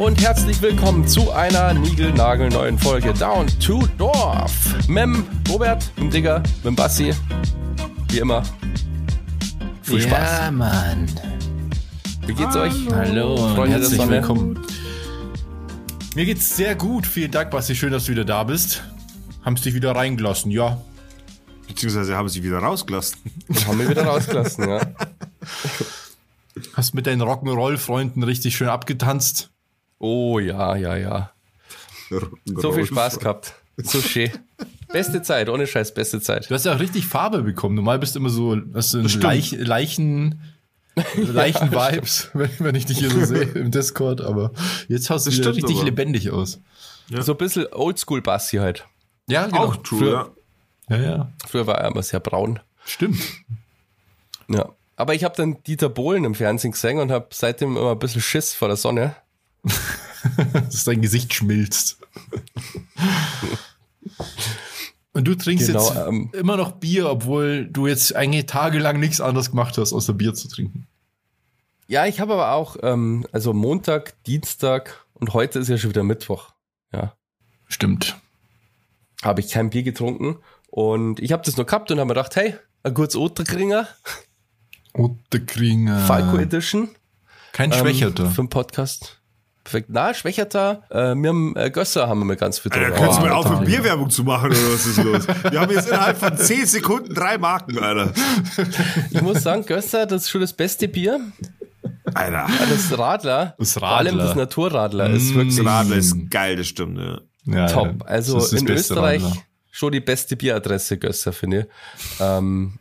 und herzlich willkommen zu einer niegelnagelneuen Folge Down to Dorf. Mem, Robert, mit dem Digger, mit Bassi. Wie immer. Viel Spaß. Ja, Mann. Wie geht's euch? Hallo, Freunde der herzlich Sonne. willkommen. Mir geht's sehr gut. Vielen Dank, Basti. Schön, dass du wieder da bist. Haben's dich wieder reingelassen, ja. Beziehungsweise haben sie wieder rausgelassen. Haben wir wieder rausgelassen, ja. Hast mit deinen Rock'n'Roll-Freunden richtig schön abgetanzt. Oh ja, ja, ja. So viel Spaß gehabt. So schön. Beste Zeit, ohne Scheiß, beste Zeit. Du hast ja auch richtig Farbe bekommen. Normal bist du immer so, hast du. Leich, Leichen, Leichen-Vibes, wenn, wenn ich dich hier so sehe im Discord. Aber jetzt hast du stimmt richtig aber. lebendig aus. So ein bisschen Oldschool-Bassi halt. Ja, genau. Auch true, Früher- ja. Ja, ja. Früher war er immer sehr braun. Stimmt. Ja. Aber ich habe dann Dieter Bohlen im Fernsehen gesehen und habe seitdem immer ein bisschen Schiss vor der Sonne. Dass dein Gesicht schmilzt. Und du trinkst Genau, jetzt ähm, immer noch Bier, obwohl du jetzt eigentlich tagelang nichts anderes gemacht hast, außer Bier zu trinken. Ja, ich habe aber auch, ähm, also Montag, Dienstag und heute ist ja schon wieder Mittwoch. Ja. Stimmt. Habe ich kein Bier getrunken. Und ich habe das nur gehabt und habe mir gedacht, hey, ein kurz Otterkringer, Otterkringer. Falco Edition. Kein ähm, Schwächerter. Für den Podcast. Perfekt. Na, Schwächerter. Äh, wir haben äh, Gösser haben wir mal ganz viel Alter, kannst du mal Alter. Bierwerbung zu machen oder was ist los? Wir haben jetzt innerhalb von 10 Sekunden drei Marken, Alter. Ich muss sagen, Gösser, das ist schon das beste Bier. Alter. Das Radler, Das vor allem Radler. das Naturradler, ist Mm. wirklich Das Radler ist geil, das stimmt, ja. Ja, top. Also Das ist das in Österreich Radler. schon die beste Bieradresse, Gösser, finde ich. Ähm,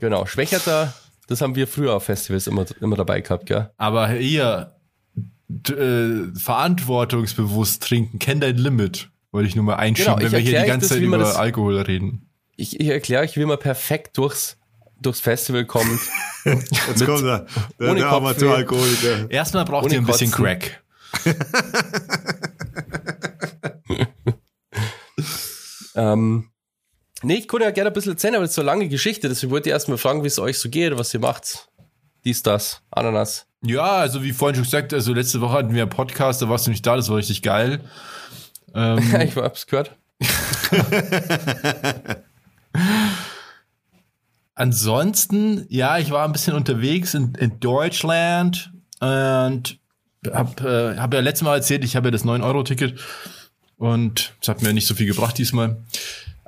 genau, Schwächerter, das haben wir früher auf Festivals immer, immer dabei gehabt, gell? Aber hier, äh, verantwortungsbewusst trinken, kenn dein Limit. Wollte ich nur mal einschieben, Genau, ich wenn wir hier die ganze das, Zeit über das- Alkohol reden. Ich, ich erkläre euch, wie man perfekt durchs, durchs Festival kommt. Jetzt kommt der, der, ohne der. Amateuralkoholiker. Erstmal braucht ihr ein bisschen Kotzen. Crack. ähm, nee, ich konnte ja gerne ein bisschen erzählen, aber das ist so eine lange Geschichte, deswegen wollte ich erstmal fragen, wie es euch so geht, was ihr macht. Dies, das, Ananas. Ja, also wie vorhin schon gesagt, also letzte Woche hatten wir einen Podcast, da warst du nicht da, das war richtig geil. Ähm, ich hab's gehört. Ansonsten, ja, ich war ein bisschen unterwegs in, in Deutschland und habe äh, hab ja letztes Mal erzählt, ich habe ja das 9-Euro-Ticket und es hat mir nicht so viel gebracht diesmal.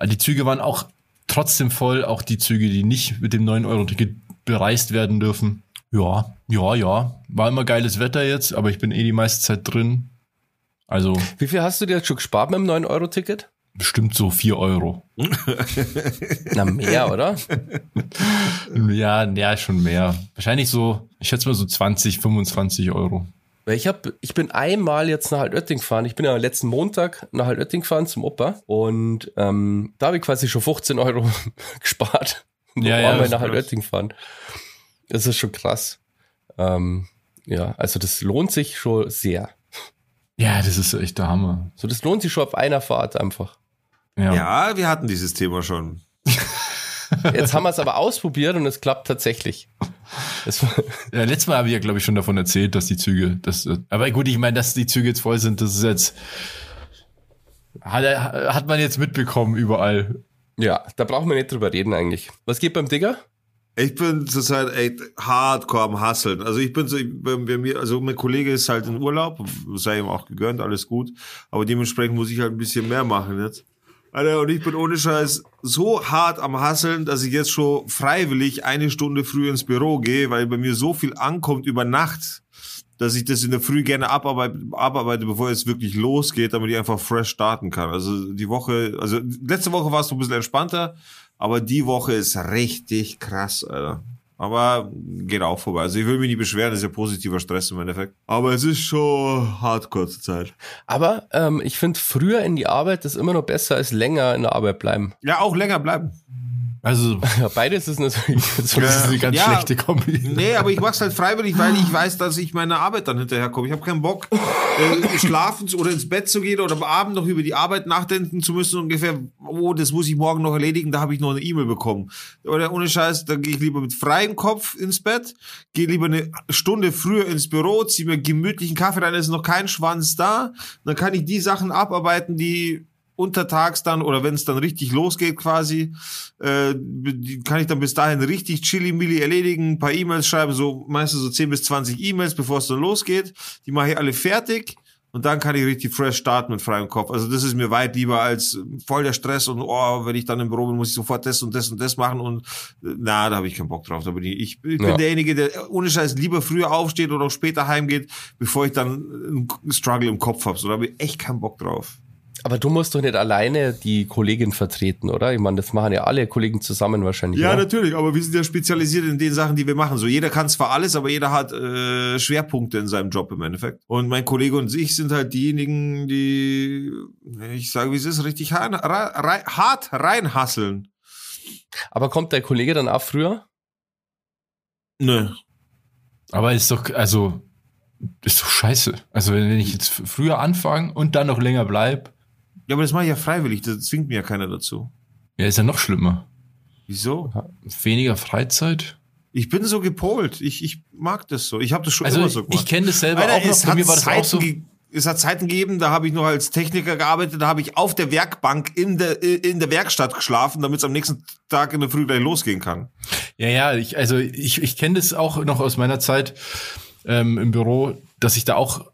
Die Züge waren auch trotzdem voll, auch die Züge, die nicht mit dem 9-Euro-Ticket bereist werden dürfen. Ja, ja, ja. War immer geiles Wetter jetzt, aber ich bin eh die meiste Zeit drin. Also Wie viel hast du dir jetzt schon gespart mit dem 9-Euro-Ticket? bestimmt so 4 Euro. Na, mehr, oder? Ja, ja, schon mehr. Wahrscheinlich so, ich schätze mal so 20, 25 Euro. Ich hab, ich bin einmal jetzt nach Altötting gefahren. Ich bin ja letzten Montag nach Altötting gefahren zum Opa und ähm, da habe ich quasi schon 15 Euro gespart. Ja, ja, einmal nach. Altötting gefahren. Das ist schon krass. Ähm, ja, also das lohnt sich schon sehr. Ja, das ist echt der Hammer. So, das lohnt sich schon auf einer Fahrt einfach. Ja. Ja, wir hatten dieses Thema schon. Jetzt haben wir es aber ausprobiert und es klappt tatsächlich. Ja letztes Mal habe ich ja, glaube ich, schon davon erzählt, dass die Züge, das, aber gut, ich meine, dass die Züge jetzt voll sind, das ist jetzt, hat, hat man jetzt mitbekommen überall. ja, da brauchen wir nicht drüber reden eigentlich. Was geht beim Digger? Ich bin zurzeit echt hardcore am Hasseln. Also ich bin so, bei, mir, also mein Kollege ist halt in Urlaub, sei ihm auch gegönnt, alles gut. Aber dementsprechend muss ich halt ein bisschen mehr machen jetzt. Alter, und ich bin ohne Scheiß so hart am Hasseln, dass ich jetzt schon freiwillig eine Stunde früh ins Büro gehe, weil bei mir so viel ankommt über Nacht, dass ich das in der Früh gerne abarbeite, abarbeite bevor es wirklich losgeht, damit ich einfach fresh starten kann. Also die Woche, also letzte Woche war es so ein bisschen entspannter, aber die Woche ist richtig krass, Alter. Aber geht auch vorbei. Also ich will mich nicht beschweren, das ist ja positiver Stress im Endeffekt. Aber es ist schon hardcore zur Zeit. Aber ähm, ich finde, früher in die Arbeit ist immer noch besser als länger in der Arbeit bleiben. Ja, auch länger bleiben. Also, Ja, beides ist natürlich so. ist eine ganz Ja. schlechte Kombi. Nee, aber ich mach's halt freiwillig, weil ich weiß, dass ich meiner Arbeit dann hinterherkomme. Ich habe keinen Bock, äh, schlafen zu- oder ins Bett zu gehen oder am Abend noch über die Arbeit nachdenken zu müssen. Ungefähr, oh, das muss ich morgen noch erledigen, da habe ich noch eine E-Mail bekommen. Oder ohne Scheiß, da gehe ich lieber mit freiem Kopf ins Bett, gehe lieber eine Stunde früher ins Büro, ziehe mir gemütlichen Kaffee rein, ist noch kein Schwanz da. Dann kann ich die Sachen abarbeiten, die untertags dann oder wenn es dann richtig losgeht quasi, äh, kann ich dann bis dahin richtig chilly-milli erledigen, ein paar E-Mails schreiben, so meistens so 10 bis 20 E-Mails, bevor es dann losgeht. Die mache ich alle fertig und dann kann ich richtig fresh starten mit freiem Kopf. Also das ist mir weit lieber als voll der Stress und oh, wenn ich dann im Büro bin, muss ich sofort das und das und das machen und na, da habe ich keinen Bock drauf. Da bin ich, ich, ich Ja. bin derjenige, der ohne Scheiß lieber früher aufsteht oder auch später heimgeht, bevor ich dann einen Struggle im Kopf habe. So, da habe ich echt keinen Bock drauf. Aber du musst doch nicht alleine die Kollegin vertreten, oder? Ich meine, das machen ja alle Kollegen zusammen wahrscheinlich. Ja, oder? natürlich, aber wir sind ja spezialisiert in den Sachen, die wir machen. So, jeder kann zwar alles, aber jeder hat äh, Schwerpunkte in seinem Job im Endeffekt. Und mein Kollege und ich sind halt diejenigen, die, ich sage, wie es ist, richtig rein, rein, hart reinhasseln. Aber kommt der Kollege dann auch früher? Nö. Aber ist doch, also, ist doch scheiße. Also, wenn ich jetzt früher anfange und dann noch länger bleib, Ja, aber das mache ich ja freiwillig, das zwingt mir ja keiner dazu. ja, ist ja noch schlimmer. Wieso? Weniger Freizeit. Ich bin so gepolt. Ich, ich mag das so. Ich habe das schon Also, immer so gemacht. ich kenne das selber Alter, auch noch. es Bei hat mir war das Zeiten auch so. es hat Zeiten gegeben, da habe ich noch als Techniker gearbeitet, da habe ich auf der Werkbank in der, in der Werkstatt geschlafen, damit es am nächsten Tag in der Früh gleich losgehen kann. Ja, ja, ich, also ich, ich kenne das auch noch aus meiner Zeit ähm, im Büro, dass ich da auch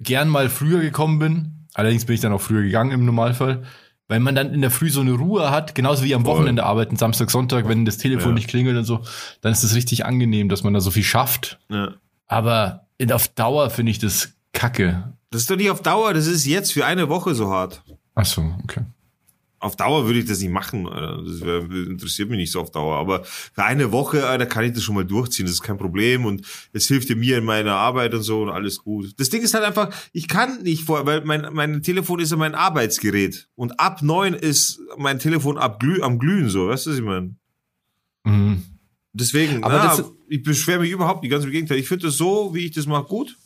gern mal früher gekommen bin. Allerdings bin ich dann auch früher gegangen im Normalfall, weil man dann in der Früh so eine Ruhe hat, genauso wie am Voll. Wochenende arbeiten, Samstag, Sonntag, wenn das Telefon Ja. nicht klingelt und so, dann ist es richtig angenehm, dass man da so viel schafft. Ja. Aber auf Dauer finde ich das kacke. Das ist doch nicht auf Dauer, das ist jetzt für eine Woche so hart. Ach so, okay. Auf Dauer würde ich das nicht machen. Das wär, interessiert mich nicht so auf Dauer. Aber für eine Woche, Alter, kann ich das schon mal durchziehen. Das ist kein Problem. Und es hilft dir mir in meiner Arbeit und so und alles gut. Das Ding ist halt einfach, ich kann nicht vor, weil mein, mein Telefon ist ja mein Arbeitsgerät. Und ab neun ist mein Telefon ab glüh, am Glühen so. Weißt du, was ich meine? Mhm. Deswegen, Aber na, ich beschwere mich überhaupt nicht, ganz im Gegenteil. Ich finde das so, wie ich das mache, gut.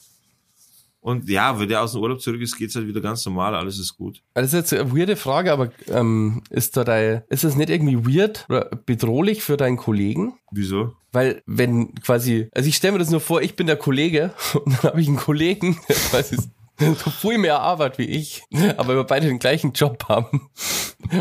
Und ja, wenn der aus dem Urlaub zurück ist, geht's halt wieder ganz normal, alles ist gut. Das ist jetzt eine weirde Frage, aber ähm, ist da dein, ist das nicht irgendwie weird oder bedrohlich für deinen Kollegen? Wieso? Weil wenn quasi, also ich stelle mir das nur vor, ich bin der Kollege und dann habe ich einen Kollegen, der quasi so viel mehr Arbeit wie ich, aber wir beide den gleichen Job haben.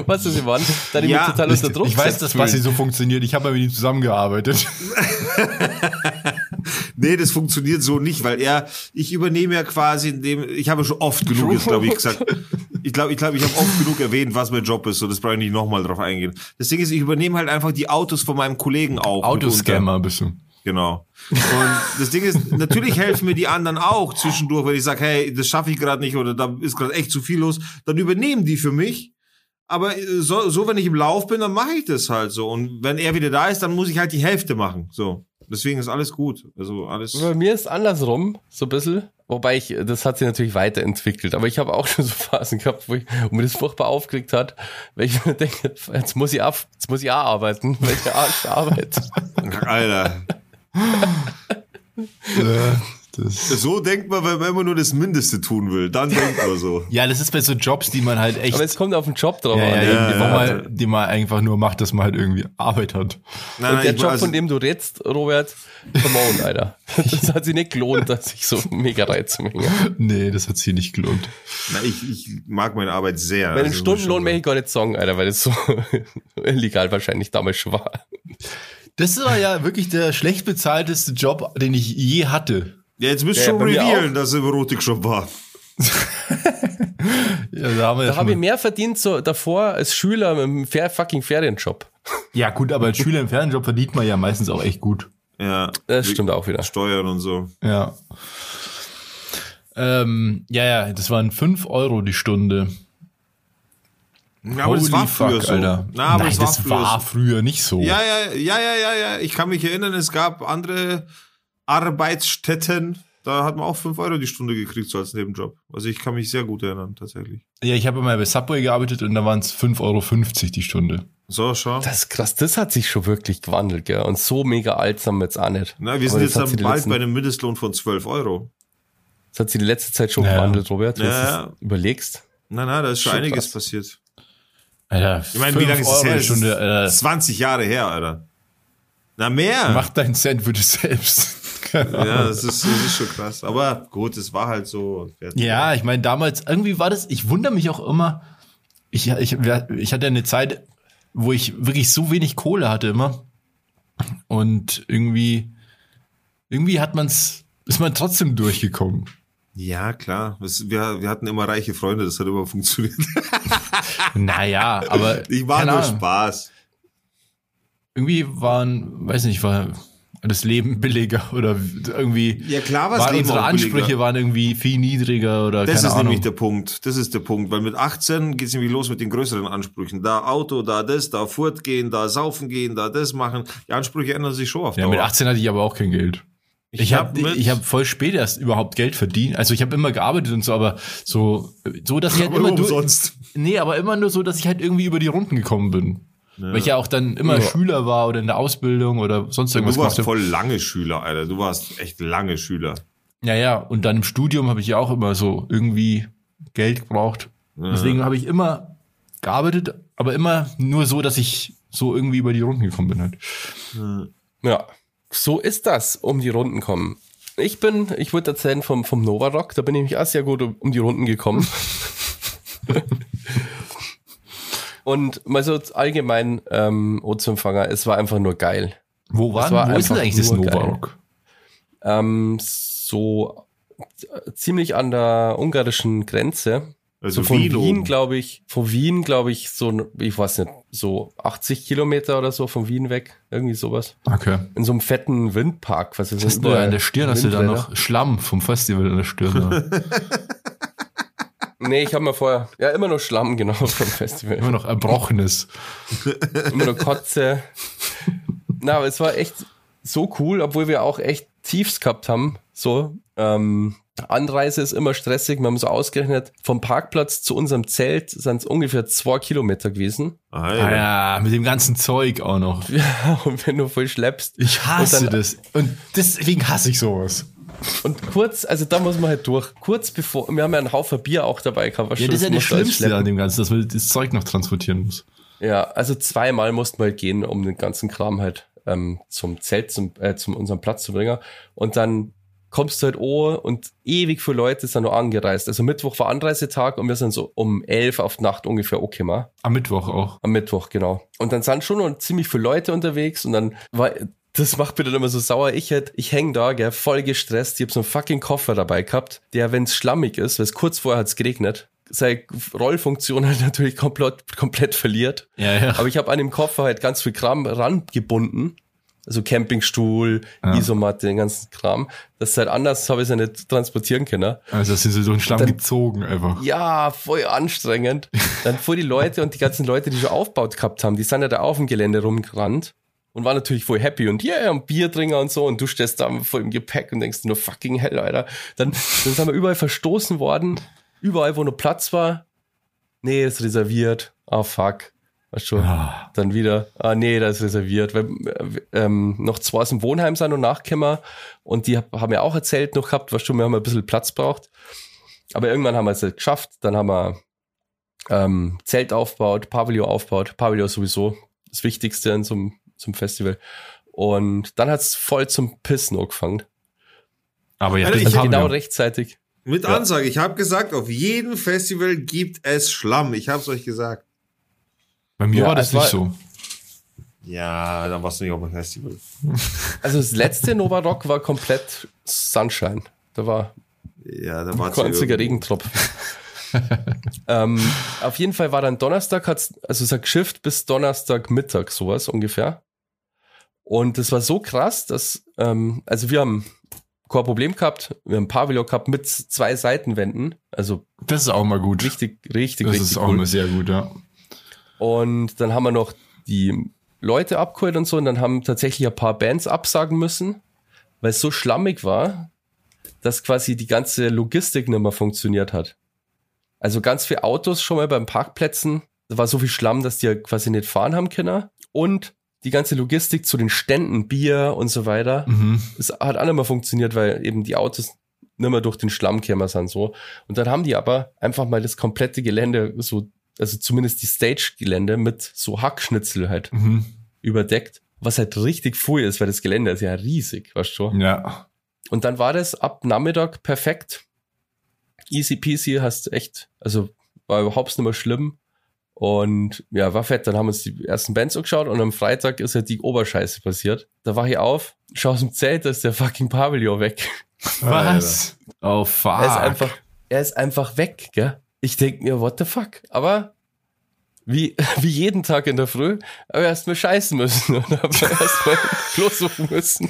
Weißt du, waren dann Ja, total Ich, unter Druck ich weiß, dass. Basti so funktioniert. Ich habe ja mit ihm zusammengearbeitet. Nee, das funktioniert so nicht, weil er, ich übernehme ja quasi in dem, ich habe schon oft genug, jetzt glaube ich, gesagt. Ich glaube, ich glaube, ich habe oft genug erwähnt, was mein Job ist, so das brauche ich nicht nochmal drauf eingehen. Das Ding ist, ich übernehme halt einfach die Autos von meinem Kollegen auch. Autoscammer bist du. Genau. Und das Ding ist, natürlich helfen mir die anderen auch zwischendurch, wenn ich sage, hey, das schaffe ich gerade nicht oder da ist gerade echt zu viel los, dann übernehmen die für mich. Aber äh, so, so wenn ich im Lauf bin, dann mache ich das halt so. Und wenn er wieder da ist, dann muss ich halt die Hälfte machen. So. Deswegen ist alles gut. Also alles. Bei mir ist andersrum, so ein bisschen. Wobei ich, das hat sich natürlich weiterentwickelt. Aber ich habe auch schon so Phasen gehabt, wo, ich, wo mir das furchtbar aufgeregt hat, weil ich mir denke, jetzt muss ich ab, jetzt muss ich auch arbeiten, welche Arsch Arbeit. Alter. Das So denkt man, wenn man immer nur das Mindeste tun will. Dann denkt man so. ja, das ist bei so Jobs, die man halt echt, Aber es kommt auf den Job drauf ja, an. ja, die, ja. wo man, die man einfach nur macht, dass man halt irgendwie Arbeit hat. Nein, Und der Job, also- von dem du redst, Robert, come on, Alter. Das hat sich nicht gelohnt, dass ich so mega reinzumengen. Nee, das hat sich nicht gelohnt. Na, ich, ich mag meine Arbeit sehr. Bei den Also, Stundenlohn möchte ich gar nicht sagen, Alter, weil das so illegal wahrscheinlich damals schon war. Das war ja wirklich der schlecht bezahlteste Job, den ich je hatte. Ja, jetzt müsst ihr Ja, schon revealen, dass er im Erotikshop war. Ja, da haben wir ja habe ich mehr verdient so davor als Schüler fair fucking Ferienjob. ja, gut, aber als Schüler im Fernjob verdient man ja meistens auch echt gut. Ja. Das stimmt auch wieder. Steuern und so. Ja. Ähm, ja, ja, das waren 5 Euro die Stunde. Ja, aber das war früher so. Alter. Na, aber Nein, das war das früher war so. früher nicht so. Ja, ja, ja, ja, ja, ja. Ich kann mich erinnern, es gab andere Arbeitsstätten, da hat man auch 5 Euro die Stunde gekriegt, so als Nebenjob. Also ich kann mich sehr gut erinnern, tatsächlich. Ja, ich habe immer bei Subway gearbeitet und da waren es 5,50 Euro die Stunde. So, schau. Das ist krass, das hat sich schon wirklich gewandelt, gell? Und so mega alt sind wir jetzt auch nicht. Na, wir sind jetzt dann bald letzten- bei einem Mindestlohn von 12 Euro. Das hat sich die letzte Zeit schon Ja, ja. gewandelt, Robert, wenn Ja, du überlegst. Nein, nein, da ist schon Schon einiges krass. passiert. Alter, Ich meine, wie lange ist es her? Stunde, Alter. 20 Jahre her, Alter. Na, mehr. Mach deinen Cent für dich selbst. Ja, das ist, das ist schon krass. Aber gut, es war halt so. Ja, ich meine, damals, irgendwie war das, ich wundere mich auch immer, ich, ich, ich hatte eine Zeit, wo ich wirklich so wenig Kohle hatte immer. Und irgendwie, irgendwie hat man's, ist man trotzdem durchgekommen. Ja, klar. Wir, wir hatten immer reiche Freunde, das hat immer funktioniert. Naja, aber Ich war nur. Spaß. irgendwie waren, weiß nicht, war das Leben billiger oder irgendwie Ja, klar war's waren Leben unsere auch billiger. Ansprüche waren irgendwie viel niedriger oder Das ist Ahnung. nämlich der Punkt. Das ist der Punkt. Weil mit 18 geht's nämlich los mit den größeren Ansprüchen. Da Auto, da das, da fortgehen, da saufen gehen, da das machen. Die Ansprüche ändern sich schon auf ja, Dauer. mit 18 hatte ich aber auch kein Geld. Ich, hab habe mit- ich hab voll spät erst überhaupt Geld verdient. Also ich habe immer gearbeitet und so, aber so so dass ich halt immer durch, umsonst. Nee, aber immer nur so, dass ich halt irgendwie über die Runden gekommen bin. Weil ich ja auch dann immer Ja. Schüler war oder in der Ausbildung oder sonst irgendwas Du warst voll lange Schüler, Alter. Du warst echt lange Schüler. Ja, ja, und dann im Studium habe ich ja auch immer so irgendwie Geld gebraucht. Deswegen habe ich immer gearbeitet, aber immer nur so, dass ich so irgendwie über die Runden gekommen bin halt. Ja, so ist das, um die Runden kommen. Ich bin, ich würde erzählen vom, vom Nova Rock, da bin ich nämlich auch sehr gut um die Runden gekommen. Und mal so allgemein, ähm, O-Empfänger, es war einfach nur geil. Wo war, Das war wo ist denn eigentlich das Nova. Rock? Ähm, so ziemlich an der ungarischen Grenze. Also So von Wien Wien, glaube ich, von Wien, glaube ich, so, ich weiß nicht, so 80 Kilometer oder so von Wien weg. Irgendwie sowas. Okay. In so einem fetten Windpark. Was ist Hast du an der Stirn, hast du da noch Schlamm vom Festival an der Stirn? Nee, ich habe mir vorher, ja, immer nur Schlamm, genau, vom Festival. Immer noch Erbrochenes. immer nur Kotze. Na, aber es war echt so cool, obwohl wir auch echt Tiefs gehabt haben. So, ähm, Anreise ist immer stressig. Wir haben so ausgerechnet, vom Parkplatz zu unserem Zelt sind es ungefähr zwei Kilometer gewesen. Ah, Ah ja. ja, mit dem ganzen Zeug auch noch. Ja, und wenn du voll schleppst. Ich hasse Und dann- das. Und deswegen hasse ich sowas. Und kurz, also da muss man halt durch. Kurz bevor, wir haben ja einen Haufen Bier auch dabei gehabt. weißt Ja, das ist ja das Schlimmste an dem Ganzen, dass man das Zeug noch transportieren muss. Ja, also zweimal mussten wir halt gehen, um den ganzen Kram halt ähm, zum Zelt, zum, äh, zum unserem Platz zu bringen. Und dann kommst du halt oh und ewig viele Leute sind noch angereist. Also Mittwoch war Anreisetag und wir sind so um elf auf Nacht ungefähr okay mal. Am Mittwoch auch. Am Mittwoch, genau. Und dann sind schon noch ziemlich viele Leute unterwegs und dann war, das macht mir dann immer so sauer. Ich hätte, ich häng da, gell, voll gestresst. Ich hab so einen fucking Koffer dabei gehabt, der, wenn es schlammig ist, weil es kurz vorher hat's geregnet, seine Rollfunktion halt natürlich komplett, komplett verliert. Ja, ja. Aber ich habe an dem Koffer halt ganz viel Kram rangebunden. Also Campingstuhl, Ja. Isomatte, den ganzen Kram. Das ist halt anders, habe ich es ja nicht transportieren können. Also das sind sie so einen Schlamm Dann- gezogen einfach. Ja, voll anstrengend. Dann vor die Leute und die ganzen Leute, die schon aufgebaut gehabt haben, die sind ja da auf dem Gelände rumgerannt und waren natürlich voll happy und yeah, und Biertrinker und so und du stehst da voll im Gepäck und denkst nur fucking hell, Alter. Dann, dann sind wir überall verstoßen worden, überall, wo nur Platz war. Nee, ist reserviert. Ah, fuck. Weißt schon. Ah. Dann wieder, ah nee, das ist reserviert. Weil, äh, ähm, noch zwei aus dem Wohnheim sind und nachgekommen und die hab- haben ja auch erzählt noch gehabt, was schon, wir haben ein bisschen Platz braucht. Aber irgendwann haben wir es halt geschafft. Dann haben wir ähm, Zelt aufgebaut, Pavillon aufgebaut. Pavillon sowieso das Wichtigste in so einem, zum Festival. Und dann hat's voll zum Pissen angefangen. Aber ja, das ich- haben Genau wir. rechtzeitig. Mit Ja. Ansage. Ich habe gesagt, auf jedem Festival gibt es Schlamm. Ich habe es euch gesagt. Bei mir Ja, war das es nicht war- so. Ja, dann warst du nicht auf dem Festival. Also das letzte Nova Rock war komplett Sunshine. Da war Ja, da war Kein einziger Regentropfen. ähm, auf jeden Fall war dann Donnerstag, hat's, also es hat geschifft bis Donnerstag Mittag, sowas ungefähr. Und das war so krass, dass, ähm, also wir haben kein Problem gehabt, wir haben ein Pavillon gehabt mit zwei Seitenwänden, also Das ist auch mal gut. richtig, richtig, das richtig ist auch cool. mal sehr gut, ja. Und dann haben wir noch die Leute abgeholt und so und dann haben tatsächlich ein paar Bands absagen müssen, weil es so schlammig war, dass quasi die ganze Logistik nicht mehr funktioniert hat. Also ganz viele Autos schon mal beim Parkplätzen da war so viel Schlamm, dass die ja quasi nicht fahren haben können. Und die ganze Logistik zu den Ständen, Bier und so weiter, Mhm. es hat auch nicht mehr funktioniert, weil eben die Autos nicht mehr durch den Schlamm kämen sind so. Und dann haben die aber einfach mal das komplette Gelände so, also zumindest die Stage-Gelände mit so Hackschnitzel halt Mhm. überdeckt, was halt richtig full ist, weil das Gelände ist ja riesig, weißt du. Ja. Und dann war das ab Nachmittag perfekt. Easy peasy, hast echt, also war überhaupt nicht mehr schlimm. Und ja, war fett. Dann haben wir uns die ersten Bands angeschaut und am Freitag ist halt die Oberscheiße passiert. Da war ich auf, schau aus dem Zelt, da ist der fucking Pavillon weg. Was? Oh, fuck. Er ist einfach, er ist einfach weg, gell? Ich denk mir, what the fuck? Aber wie, wie jeden Tag in der Früh, aber erst mal scheißen müssen und aber erst mal Klo suchen müssen.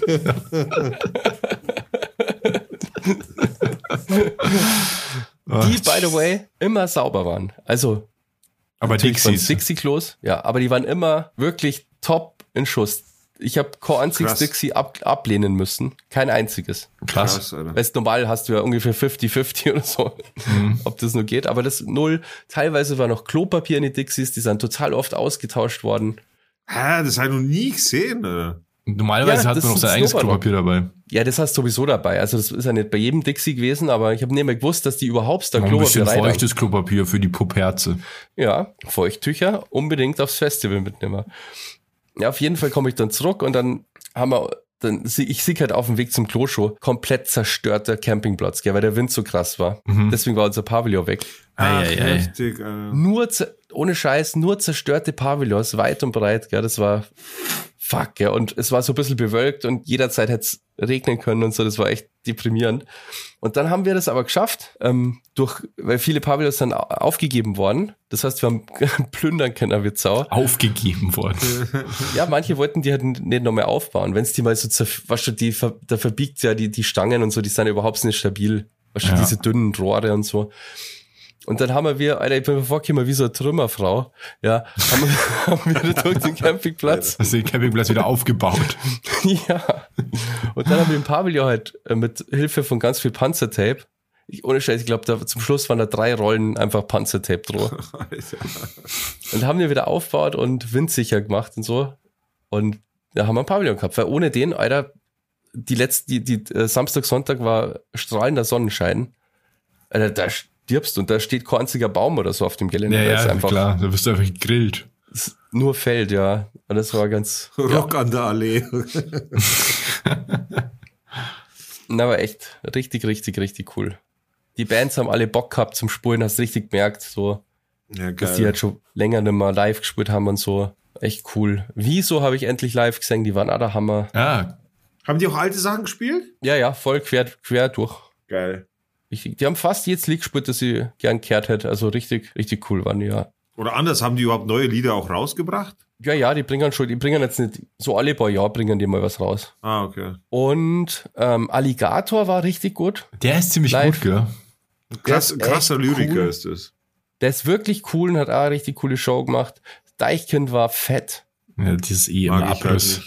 Die, by the way, immer sauber waren. Also, aber Dixies. Dixie-Klos, ja, aber die waren immer wirklich top in Schuss. Ich habe einziges Krass. Dixie ab, ablehnen müssen. Kein einziges. Krass. Krass, Alter. Weißt, normal hast du ja ungefähr 50-50 oder so, Mhm. ob das nur geht. Aber das null. Teilweise war noch Klopapier in die Dixies, die sind total oft ausgetauscht worden. Hä, das habe ich noch nie gesehen, Alter. Normalerweise Ja, hat man noch ist sein eigenes. Klopapier dabei. Ja, das hast du sowieso dabei. Also das ist ja nicht bei jedem Dixie gewesen, aber ich habe nicht mehr gewusst, dass die überhaupt da Noch ein Klopapier bisschen rein haben. feuchtes Klopapier für die Puperze. Ja, Feuchttücher unbedingt aufs Festival mitnehmen. Ja, auf jeden Fall komme ich dann zurück und dann haben wir, dann, ich sehe halt auf dem Weg zum Klo schon komplett zerstörter Campingplatz, gell, weil der Wind so krass war. Mhm. Deswegen war unser Pavillon weg. Ach, Ei, ei, ei. heftig, Alter. Nur, ohne Scheiß, nur zerstörte Pavillons, weit und breit, gell, das war fuck, gell, und es war so ein bisschen bewölkt und jederzeit hätte es regnen können und so, das war echt deprimierend. Und dann haben wir das aber geschafft, ähm, durch, weil viele Pavillons dann au- aufgegeben worden. Das heißt, wir haben plündern können wie Sau. Aufgegeben worden. Ja, manche wollten die halt nicht noch mehr aufbauen. Wenn es die mal so, weißt du, die, da verbiegt ja die, die Stangen und so, die sind überhaupt nicht stabil. Weißt du, Ja. diese dünnen Rohre und so. Und dann haben wir, Alter, ich bin mir vorgekommen wie so eine Trümmerfrau. Ja, haben wir, haben wir durch den Campingplatz. Hast du den Campingplatz wieder aufgebaut? ja. Und dann haben wir im Pavillon halt äh, mit Hilfe von ganz viel Panzertape. Ich, ohne Scheiß, ich glaube, da, zum Schluss waren da drei Rollen einfach Panzertape drauf. Und haben wir wieder aufgebaut und windsicher gemacht und so. Und da haben wir ein Pavillon gehabt, weil ohne den, Alter, die letzte, die, die äh, Samstag, Sonntag war strahlender Sonnenschein. Alter, da stirbst und da steht kein einziger Baum oder so auf dem Gelände. Ja, ja, einfach klar. Da wirst du einfach gegrillt. nur Feld, ja. Und das war ganz, Rock an der Allee. na, aber echt richtig, richtig, richtig cool. Die Bands haben alle Bock gehabt zum Spulen, hast richtig gemerkt, so, Ja, dass die halt schon länger nicht mehr live gespielt haben und so. Echt cool. Wieso habe ich endlich live gesehen? Die waren auch der Hammer. Ah, Haben die auch alte Sachen gespielt? Ja, ja, voll quer, quer durch. Geil. Ich, die haben fast jedes Lied gespielt, das sie gern kehrt hätte. Also richtig, richtig cool waren die, ja. Oder anders, haben die überhaupt neue Lieder auch rausgebracht? Ja, ja, die bringen schon, die bringen jetzt nicht, so alle paar Jahre bringen die mal was raus. Ah, okay. Und ähm, Alligator war richtig gut. der ist ziemlich Live. gut, gell? Krass, ist krasser Lyriker cool. ist das. Der ist wirklich cool und hat auch eine richtig coole Show gemacht. Deichkind war fett. Ja, dieses eh immer Mag ich halt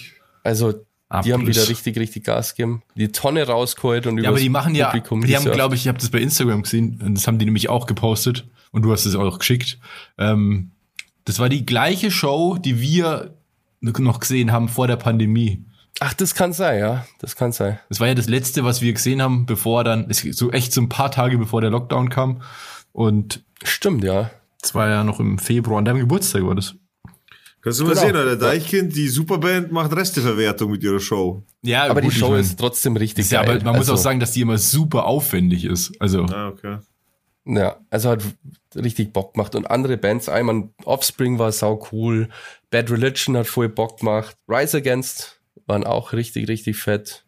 Abriss. die haben wieder richtig, richtig Gas gegeben. Die Tonne rausgeholt und Ja, aber die machen ja, Publikum die haben, glaube ich, ich habe das bei Instagram gesehen, und das haben die nämlich auch gepostet und du hast es auch geschickt. Ähm, das war die gleiche Show, die wir noch gesehen haben vor der Pandemie. Ach, das kann sein, ja. Das kann sein. Das war ja das letzte, was wir gesehen haben, bevor dann, so echt so ein paar Tage bevor der Lockdown kam. Und Stimmt, ja. das war ja noch im Februar, an deinem Geburtstag war das. Kannst du mal Genau. sehen, Alter, Deichkind, die Superband macht Resteverwertung mit ihrer Show. Ja, Aber gut, die Show ist trotzdem richtig ja, geil. aber man muss also, auch sagen, dass die immer super aufwendig ist. Also, Ah, okay. Ja, also hat richtig Bock gemacht. Und andere Bands, einmal Offspring war sau cool. Bad Religion hat voll Bock gemacht. Rise Against waren auch richtig, richtig fett.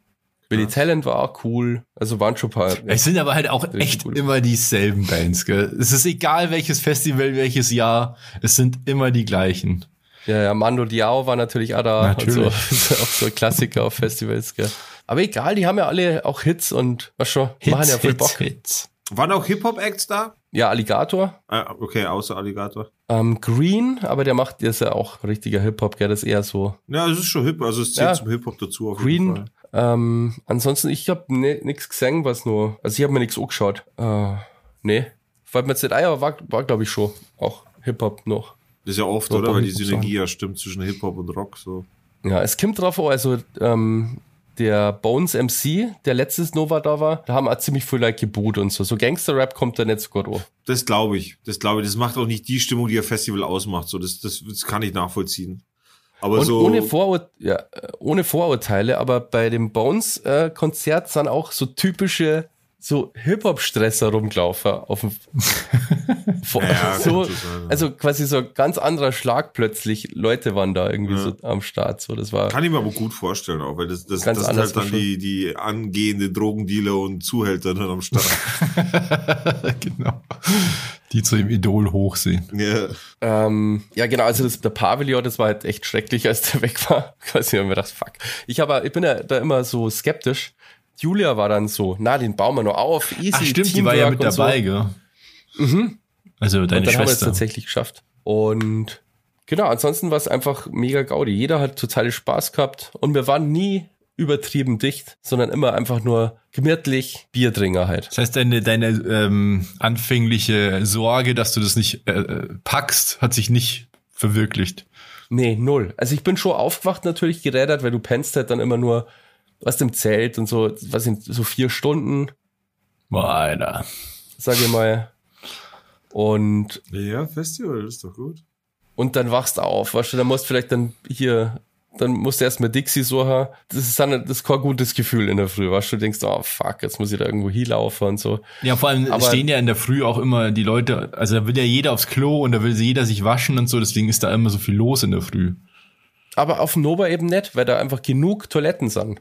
Billy Talent war auch cool. Also waren schon ein paar. Es sind aber halt auch echt gut. immer dieselben Bands, gell? Es ist egal, welches Festival, welches Jahr, es sind immer die gleichen. Ja, ja, Mando Diao war natürlich auch da. Natürlich. Und so. Auch so ein Klassiker auf Festivals, gell. Aber egal, die haben ja alle auch Hits und was schon, machen ja voll Bock. Hits. Waren auch Hip-Hop-Acts da? Ja, Alligator. Ah, okay, außer Alligator. Ähm, Green, aber der macht, der ist ja auch richtiger Hip-Hop, gell, das ist eher so Ja, es ist schon Hip, also es zählt Ja. zum Hip-Hop dazu auf jeden Green. Fall. Ähm, ansonsten, ich hab ne, nix gesehen, was nur, also ich habe mir nichts angeschaut. Äh, nee, fällt mir jetzt nicht ein, aber war, war glaube ich schon auch Hip-Hop noch. Das ist ja oft, So, oder? doch, Weil die Synergie ja stimmt zwischen Hip-Hop und Rock. So. Ja, es kommt drauf an, also ähm, der Bones MC, der letztes Nova da war, da haben auch ziemlich viel like geboot und so. So Gangster-Rap kommt da nicht so gut an. Das glaube ich. Das glaube ich. Das macht auch nicht die Stimmung, die ein Festival ausmacht. So, das, das, das kann ich nachvollziehen. Aber Und so. ohne, Vorur ja, äh, ohne Vorurteile, aber bei dem Bones-Konzert sind auch so typische so Hip-Hop-Stresser rumgelaufen auf dem Vor- Ja, so, ja. Also quasi so ein ganz anderer Schlag plötzlich. Leute waren da irgendwie so am Start. So, das war Kann ich mir aber gut vorstellen, auch, weil das, das, Ganz das sind anders halt dann die, die angehende Drogendealer und Zuhälter dann am Start. genau. Die zu dem Idol hochsehen. ja. Ähm, ja, genau, also das, der Pavillon, das war halt echt schrecklich, als der weg war. Quasi haben wir gedacht, fuck. Ich, aber, ich bin ja da immer so skeptisch. Julia war dann so, na, den bauen wir noch auf, easy. Ach stimmt, die war ja Teamwork mit und so. dabei, gell? Mhm. Also deine Und dann haben wir es Schwester. tatsächlich geschafft. Und genau, ansonsten war es einfach mega Gaudi. Jeder hat totale Spaß gehabt und wir waren nie übertrieben dicht, sondern immer einfach nur gemütlich Bierdringer halt. Das heißt, deine, deine ähm, anfängliche Sorge, dass du das nicht äh, äh, packst, hat sich nicht verwirklicht. Nee, null. Also ich bin schon aufgewacht natürlich gerädert, weil du pennst halt dann immer nur was im Zelt und so, was sind so vier Stunden, Boah, Alter. sage ich mal. Und, ja, Festival, das ist doch gut. und dann wachst du auf, weißt du, dann musst du vielleicht dann hier, dann musst du erstmal Dixie suchen. Das ist dann, das ist kein gutes Gefühl in der Früh, weißt du, du denkst, oh fuck, jetzt muss ich da irgendwo hinlaufen und so. Ja, vor allem Aber- stehen ja in der Früh auch immer die Leute, also da will ja jeder aufs Klo und da will jeder sich waschen und so, deswegen ist da immer so viel los in der Früh. Aber auf dem Nova eben nicht, weil da einfach genug Toiletten sind.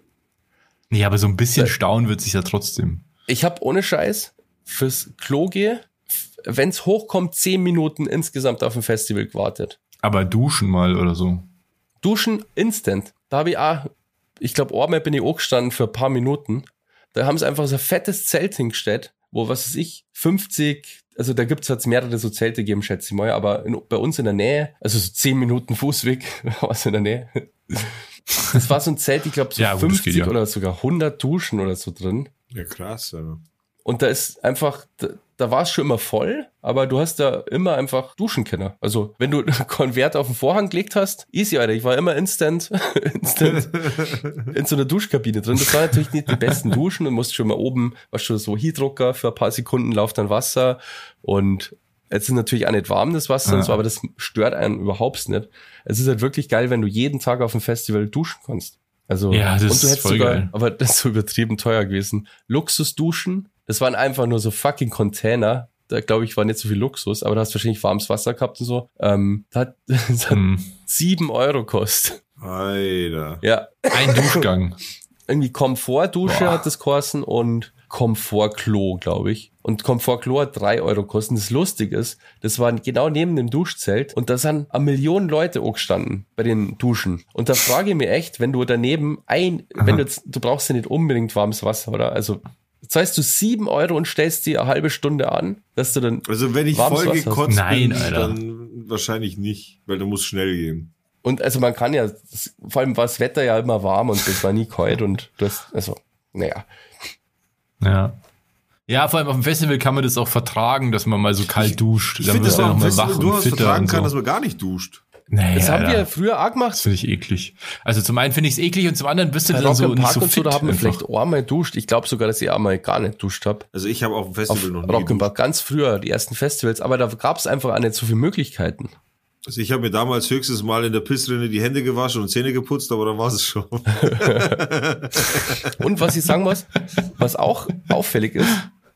Nee, aber so ein bisschen Äh. staunen wird sich ja trotzdem. Ich habe ohne Scheiß fürs Klo gehe, wenn's hochkommt, zehn Minuten insgesamt auf dem Festival gewartet. Aber duschen mal oder so. Duschen instant. Da habe ich auch, ich glaube, einmal bin ich auch gestanden für ein paar Minuten. Da haben sie einfach so ein fettes Zelt hingestellt, wo, was weiß ich, 50, also da gibt's jetzt mehrere so Zelte gegeben, schätze ich mal, aber in, bei uns in der Nähe, also so 10 Minuten Fußweg, was in der Nähe. Das war so ein Zelt, ich glaube, so Ja, gut, das 50 geht ja. oder sogar 100 Duschen oder so drin. Ja, krass, ja. Und da ist einfach, da, da war es schon immer voll, aber du hast da immer einfach duschen können. Also, wenn du keinen Wert auf den Vorhang gelegt hast, easy, Alter. Ich war immer instant, instant in so einer Duschkabine drin. Das war natürlich nicht die besten Duschen und musst schon mal oben, was schon so Heatdrucker für ein paar Sekunden lauft dann Wasser und es ist natürlich auch nicht warm, das Wasser und Ja. so, aber das stört einen überhaupt nicht. Es ist halt wirklich geil, wenn du jeden Tag auf dem Festival duschen kannst. Also, Ja, das und du ist hättest voll sogar, geil. aber das ist so übertrieben teuer gewesen. Luxusduschen, das waren einfach nur so fucking Container. Da glaube ich, war nicht so viel Luxus, aber da hast du wahrscheinlich warmes Wasser gehabt und so. Ähm, das hat, das hat Hm. sieben Euro kostet. Alter. Ja, Ein Duschgang. irgendwie Komfortdusche Boah. hat das kosten und Komfortklo, glaube ich. Und Komfortklo hat drei Euro kosten. Das lustig ist, das war genau neben dem Duschzelt und da sind eine Million Leute auch gestanden bei den Duschen. Und da frage ich mich echt, wenn du daneben ein, wenn du jetzt, du brauchst ja nicht unbedingt warmes Wasser, oder? Also, zahlst du sieben Euro und stellst die eine halbe Stunde an, dass du dann, Also wenn ich Warmes voll gekotzt Nein, bin, Alter. dann wahrscheinlich nicht, weil du musst schnell gehen. und also man kann ja, vor allem war das Wetter ja immer warm und es war nie kalt und du hast, also, naja. Ja. Ja, vor allem auf dem Festival kann man das auch vertragen, dass man mal so kalt duscht. Ich Dann finde, wirst das du war noch am mal Festival wach und fitter vertragen und kann, so. dass man gar nicht duscht. Nee, Das haben wir früher auch Das gemacht. finde ich eklig. Also zum einen finde ich es eklig und zum anderen bist du Bei dann so nicht Park so und so, fit. da haben wir vielleicht einmal duscht. Ich glaube sogar, dass ich einmal gar nicht duscht habe. Also ich habe auf dem Auf Festival noch nie Rock im geduscht. Park, ganz früher, die ersten Festivals, aber da gab es einfach auch nicht so viele Möglichkeiten. Also ich habe mir damals höchstens mal in der Pissrinne die Hände gewaschen und Zähne geputzt, aber dann war es schon. Und was ich sagen muss, was auch auffällig ist,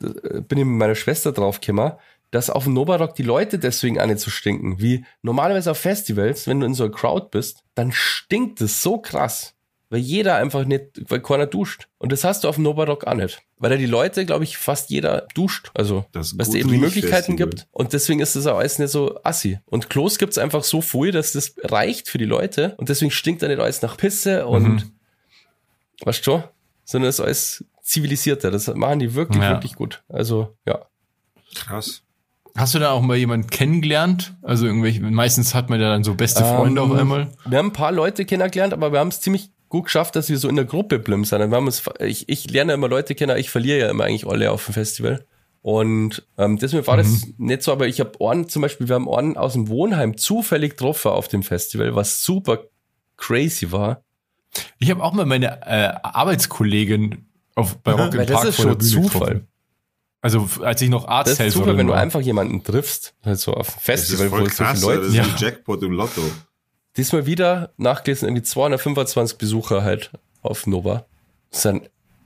äh, bin ich mit meiner Schwester draufgekommen, dass auf dem Novarock die Leute deswegen nicht so stinken. Wie normalerweise auf Festivals, wenn du in so einer Crowd bist, dann stinkt es so krass. Weil jeder einfach nicht, weil keiner duscht. Und das hast du auf dem Novarock auch nicht. Weil da die Leute, glaube ich, fast jeder duscht. Also, es gut eben die Möglichkeiten Festival. gibt. Und deswegen ist das auch alles nicht so assi. Und Klos gibt's einfach so viel, dass das reicht für die Leute. Und deswegen stinkt da nicht alles nach Pisse und Mhm. weißt du, sondern es ist alles zivilisierter. Das machen die wirklich, Ja. wirklich gut. Also, ja. Krass. Hast du da auch mal jemanden kennengelernt? Also irgendwelche, meistens hat man ja dann so beste Freunde Ähm, auf einmal. Wir haben ein paar Leute kennengelernt, aber wir haben es ziemlich gut geschafft, dass wir so in der Gruppe bleiben sind. Wir haben uns, ich, ich lerne immer Leute kennen, ich verliere ja immer eigentlich alle auf dem Festival. Und ähm, deswegen war das nicht so, aber ich habe Ohren zum Beispiel, wir haben Ohren aus dem Wohnheim zufällig getroffen auf dem Festival, was super crazy war. Ich habe auch mal meine äh, Arbeitskollegin auf, bei Rock im Weil das Park ist vor der schon Bühne Zufall. getroffen. Also als ich noch Das ist super, wenn du war. einfach jemanden triffst, halt so auf dem Das ist Festival, wo voll so viele krass, Leute das ist Ja. ein Jackpot im Lotto. Diesmal wieder nachgelesen, irgendwie 225 Besucher halt auf Nova. Das ist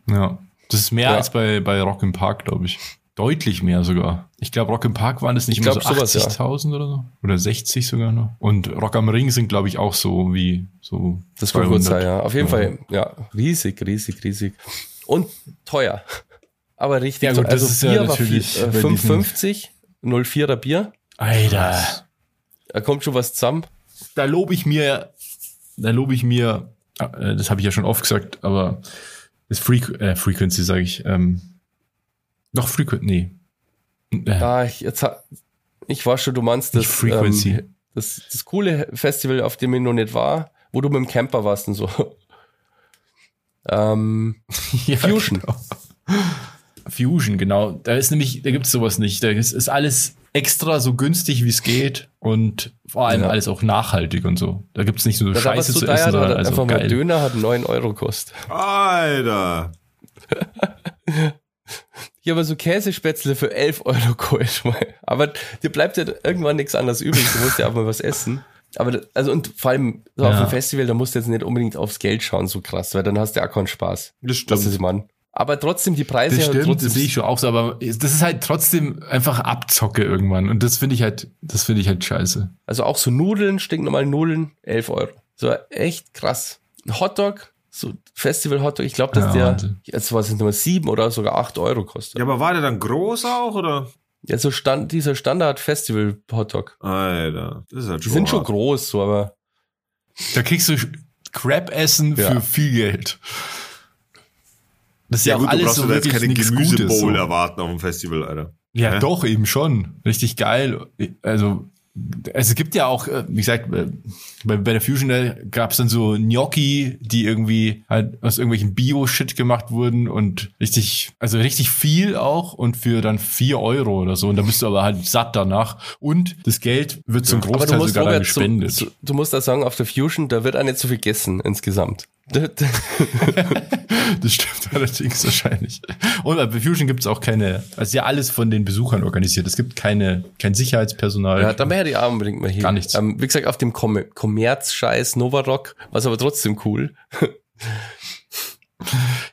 Ja. Das ist mehr Ja. als bei, bei Rock im Park, glaube ich. Deutlich mehr sogar. Ich glaube, Rock im Park waren das nicht Ich immer glaub, so sowas, ja. 80.000 oder so. Oder 60 sogar noch. Und Rock am Ring sind, glaube ich, auch so wie so. das kann gut 200. sein, ja. Auf jeden Fall, ja, riesig, riesig, riesig. Und teuer. Aber richtig Ja, gut, teuer. das Also ist ja Bier war natürlich viel, äh, bei diesen- 5,50, 04er Bier. Alter. Da kommt schon was zusammen. Da lobe ich mir, da lobe ich mir, äh, das habe ich ja schon oft gesagt, aber das Frequ äh, Frequency, sage ich. Ähm, doch, Frequency, nee. Äh, Ah, ich, jetzt, ich war schon, du meinst das, Frequency. ähm, das, das coole Festival, auf dem ich noch nicht war, wo du mit dem Camper warst und so. Ähm, ja, Fusion. Genau. Fusion, genau. Da ist nämlich, da gibt's sowas nicht. Da ist, ist alles extra so günstig, wie es geht und vor allem Ja. alles auch nachhaltig und so. Da gibt's nicht es Scheiße so zu essen, aber sondern also einfach mal geil. Döner hat 9 Euro gekostet. Alter. Hier aber so Käsespätzle für 11 Euro geholt. Aber dir bleibt ja irgendwann nichts anderes übrig. Du musst ja auch mal was essen. Aber das, also und vor allem so auf Ja. dem Festival, da musst du jetzt nicht unbedingt aufs Geld schauen, so krass, weil dann hast du ja auch keinen Spaß. Das Das stimmt. ist man. Aber trotzdem die Preise Das ja stimmt, trotzdem das sehe ich schon auch so, aber das ist halt trotzdem einfach Abzocke irgendwann. Und das finde ich halt, das finde ich halt scheiße. Also auch so Nudeln, stinknormale Nudeln, 11 Euro. So echt krass. Ein Hotdog, so Festival Hotdog, ich glaube, dass Ja, der, jetzt war es Nummer 7 oder sogar 8 Euro kostet. Ja, aber war der dann groß auch, oder? Ja, so stand, dieser Standard Festival Hotdog. Alter, das ist halt Die schon sind schon groß, so, aber Da kriegst du Crab-Essen Ja. für viel Geld. Das ist Ja ja, auch gut, du alles brauchst so du da jetzt keine. Gemüsebowl So. erwarten auf dem Festival, Alter. Ja, Ja. doch, eben schon. Richtig geil. Also, es gibt ja auch, äh, wie gesagt, äh, bei, bei der Fusion gab es dann so Gnocchi, die irgendwie halt aus irgendwelchen Bio-Shit gemacht wurden und richtig, also richtig viel auch und für dann vier Euro oder so. Und da bist du aber halt satt danach. Und das Geld wird zum Aber du Großteil musst, sogar dann Robert, so, gespendet. so, du musst da sagen, auf der Fusion, da wird auch nicht so viel gegessen insgesamt. Das stimmt allerdings wahrscheinlich. Und bei Fusion gibt es auch keine, also ja alles von den Besuchern organisiert. Es gibt keine, kein Sicherheitspersonal. Ja, da wäre die auch unbedingt mal hin. Gar nichts. Ähm, wie gesagt, auf dem Kom Kommerz-Scheiß Novarock, was aber trotzdem cool.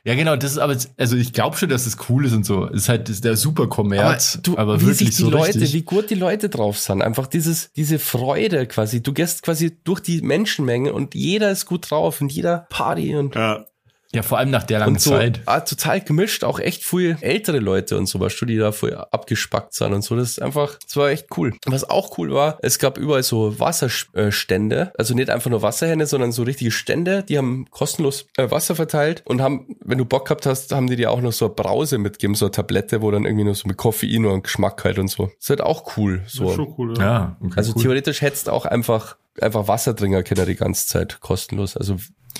Ja, genau, das ist aber, also ich glaube schon, dass es cool ist und so. Es ist halt das ist der super Kommerz, aber, wie wirklich sich die so Leute, richtig. wie gut die Leute drauf sind. Einfach dieses, diese Freude quasi. Du gehst quasi durch die Menschenmenge und jeder ist gut drauf und jeder Party und, Ja. Ja, vor allem nach der langen und so Zeit. ah, total gemischt. Auch echt viel ältere Leute und so, weißt du, die da voll abgespackt sind und so. Das ist einfach, das war echt cool. Was auch cool war, es gab überall so Wasserstände. Also nicht einfach nur Wasserhähne, sondern so richtige Stände. Die haben kostenlos äh, Wasser verteilt und haben, wenn du Bock gehabt hast, haben die dir auch noch so eine Brause mitgegeben, so eine Tablette, wo dann irgendwie noch so mit Koffein und Geschmack halt und so. Das ist halt auch cool. Das So. ist schon cool, ja. Ja, okay, Also cool. theoretisch hättest du auch einfach, einfach Wassertrinker können die ganze Zeit kostenlos. Also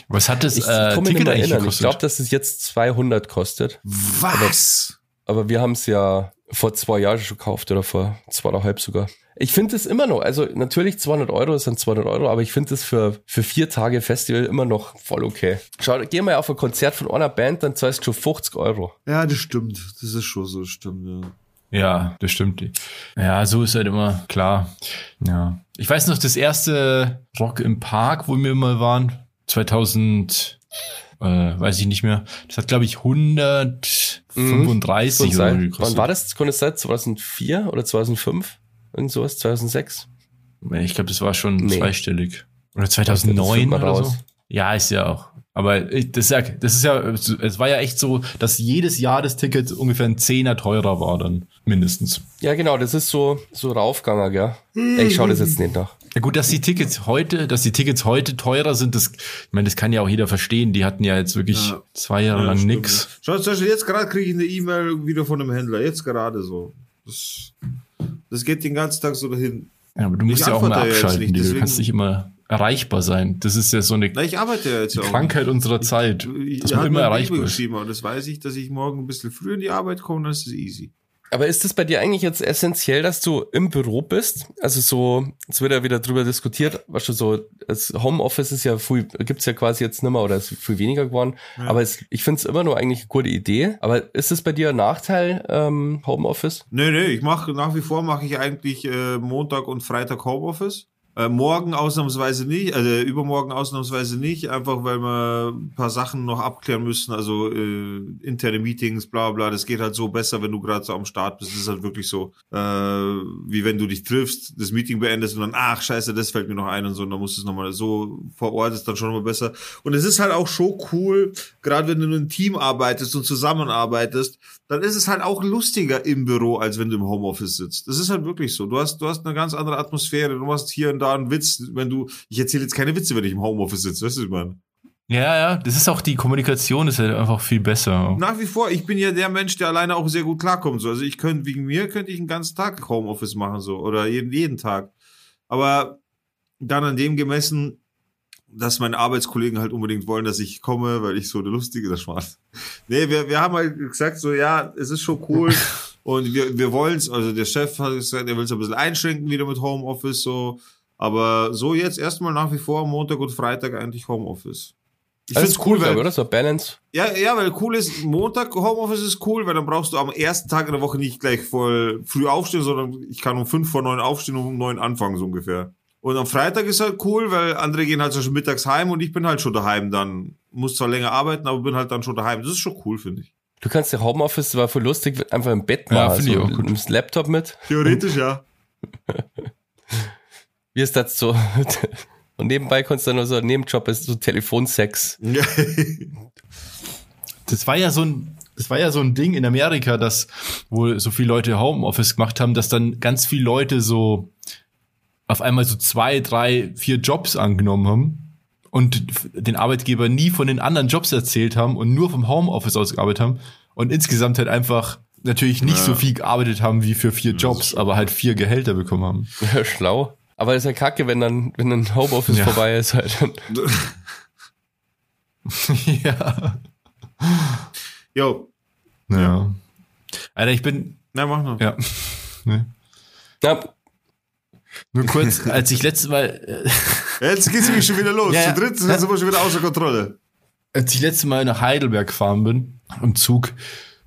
Was hat das ich äh, kann mich nicht Ticket mehr eigentlich erinnern. Ich gekostet? glaube, dass es jetzt 200 kostet. Was? Aber wir haben es ja vor zwei Jahren schon gekauft oder vor zweieinhalb sogar. Ich finde es immer noch, also natürlich 200 Euro sind 200 Euro, aber ich finde es für, für vier Tage Festival immer noch voll okay. Schau, geh mal auf ein Konzert von einer Band, dann zahlst du schon 50 Euro. Ja, das stimmt. Das ist schon so, stimmt, ja. Ja, das stimmt. Ja, so ist halt immer klar. Ja. Ich weiß noch, das erste Rock im Park, wo wir mal waren, 2000, äh, weiß ich nicht mehr. Das hat, glaube ich, 135 Und oder sein, wann gekostet. war das? Konnte es sein? 2004 oder 2005? Irgend sowas? 2006? Ich glaube, das war schon Nee. zweistellig. Oder Das 2009 findet man oder so. Ja, ist ja auch. Aber ich- das ist ja, das ist ja, es war ja echt so, dass jedes Jahr das Ticket ungefähr ein Zehner teurer war dann, mindestens. Ja, genau, das ist so, so raufgegangen, gell? Ey, Ich schau das jetzt nicht nach. Ja gut, dass die Tickets heute, dass die Tickets heute teurer sind, das, ich meine, das kann ja auch jeder verstehen. Die hatten ja jetzt wirklich Ja. zwei Jahre Ja, lang stimmt, nix. ja. Schau, zum Beispiel jetzt gerade kriege ich eine E-Mail wieder von einem Händler. Jetzt gerade so. Das, das geht den ganzen Tag so dahin. Ja, aber du musst Ich ja auch mal abschalten. nicht, du kannst nicht immer erreichbar sein. Das ist ja so eine Na, ich arbeite ja jetzt die auch. Krankheit unserer Zeit, Ich dass man immer erreichbar ist. aber das weiß ich, dass ich morgen ein bisschen früher in die Arbeit komme, dann ist es easy. Aber ist das bei dir eigentlich jetzt essentiell, dass du im Büro bist? Also so, es wird ja wieder drüber diskutiert, was schon so, das Homeoffice ist ja viel, gibt's ja quasi jetzt nimmer oder ist viel weniger geworden. Ja. Aber es, ich finde es immer nur eigentlich eine gute Idee. Aber ist es bei dir ein Nachteil, ähm, Homeoffice? Nee, nee, ich mache nach wie vor mache ich eigentlich äh, Montag und Freitag Homeoffice. Äh, morgen ausnahmsweise nicht, also übermorgen ausnahmsweise nicht, einfach weil wir ein paar Sachen noch abklären müssen, also äh, interne Meetings, bla bla, das geht halt so besser, wenn du gerade so am Start bist. Das ist halt wirklich so, äh, wie wenn du dich triffst, das Meeting beendest und dann, ach scheiße, das fällt mir noch ein und so, und dann musst du es nochmal so vor Ort ist dann schon mal besser. Und es ist halt auch schon cool, gerade wenn du in einem Team arbeitest und zusammenarbeitest, dann ist es halt auch lustiger im Büro, als wenn du im Homeoffice sitzt. Das ist halt wirklich so. Du hast, du hast eine ganz andere Atmosphäre. Du hast hier und da einen Witz, wenn du, ich erzähle jetzt keine Witze, wenn ich im Homeoffice sitze, weißt du, ich meine? Ja, ja, das ist auch die Kommunikation ist halt einfach viel besser. Nach wie vor, ich bin ja der Mensch, der alleine auch sehr gut klarkommt. So. Also ich könnte, wegen mir könnte ich einen ganzen Tag Homeoffice machen, so, oder jeden, jeden Tag. Aber dann an dem gemessen, dass meine Arbeitskollegen halt unbedingt wollen, dass ich komme, weil ich so der Lustige, das Spaß. Nee, wir, wir haben halt gesagt, so, ja, es ist schon cool. und wir, wir wollen es, also der Chef hat gesagt, er will es ein bisschen einschränken wieder mit Homeoffice, so. Aber so jetzt erstmal nach wie vor Montag und Freitag eigentlich Homeoffice. Ich finde es cool, weil, oder? So Balance. Ja, ja, weil cool ist, Montag Homeoffice ist cool, weil dann brauchst du am ersten Tag in der Woche nicht gleich voll früh aufstehen, sondern ich kann um fünf vor neun aufstehen und um neun anfangen, so ungefähr. Und am Freitag ist halt cool, weil andere gehen halt schon mittags heim und ich bin halt schon daheim dann. Muss zwar länger arbeiten, aber bin halt dann schon daheim. Das ist schon cool, finde ich. Du kannst ja Homeoffice, war voll lustig, einfach im Bett machen. Ja, finde also, ich auch gut. Nimmst Laptop mit. Theoretisch, ja. Wie ist das so? Und nebenbei kannst du dann nur so, Nebenjob ist so Telefonsex. das war ja so ein, das war ja so ein Ding in Amerika, dass wohl so viele Leute Homeoffice gemacht haben, dass dann ganz viele Leute so auf einmal so zwei, drei, vier Jobs angenommen haben und den Arbeitgeber nie von den anderen Jobs erzählt haben und nur vom Homeoffice aus gearbeitet haben und insgesamt halt einfach natürlich nicht ja. so viel gearbeitet haben wie für vier Jobs, aber halt vier Gehälter bekommen haben. Schlau. Aber ist ja kacke, wenn dann, wenn dann Homeoffice ja. vorbei ist halt. ja. Jo. Ja. Alter, ich bin. Na, mach noch. Ja. Nee. Ja, nur kurz, als ich letztes Mal. Äh, Jetzt geht's nämlich schon wieder los. Ja, Zu dritt sind wir schon wieder außer Kontrolle. Als ich letztes Mal nach Heidelberg gefahren bin, im Zug,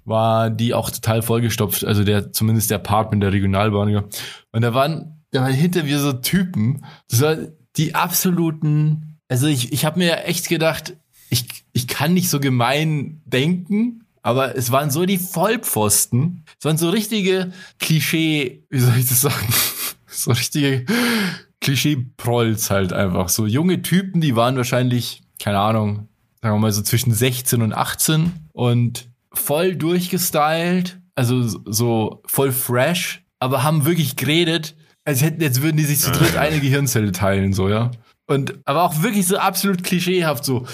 war die auch total vollgestopft. Also der, zumindest der Part mit der Regionalbahn. Ja. Und da waren, da waren hinter mir so Typen, waren die absoluten, also ich, ich habe mir echt gedacht, ich, ich kann nicht so gemein denken, aber es waren so die Vollpfosten. Es waren so richtige Klischee, wie soll ich das sagen? so richtige Klischee-Prolls halt einfach. So junge Typen, die waren wahrscheinlich, keine Ahnung, sagen wir mal so zwischen 16 und 18 und voll durchgestylt, also so voll fresh, aber haben wirklich geredet, als hätten, jetzt würden die sich zu dritt eine Gehirnzelle teilen, so, ja. Und, aber auch wirklich so absolut klischeehaft, so,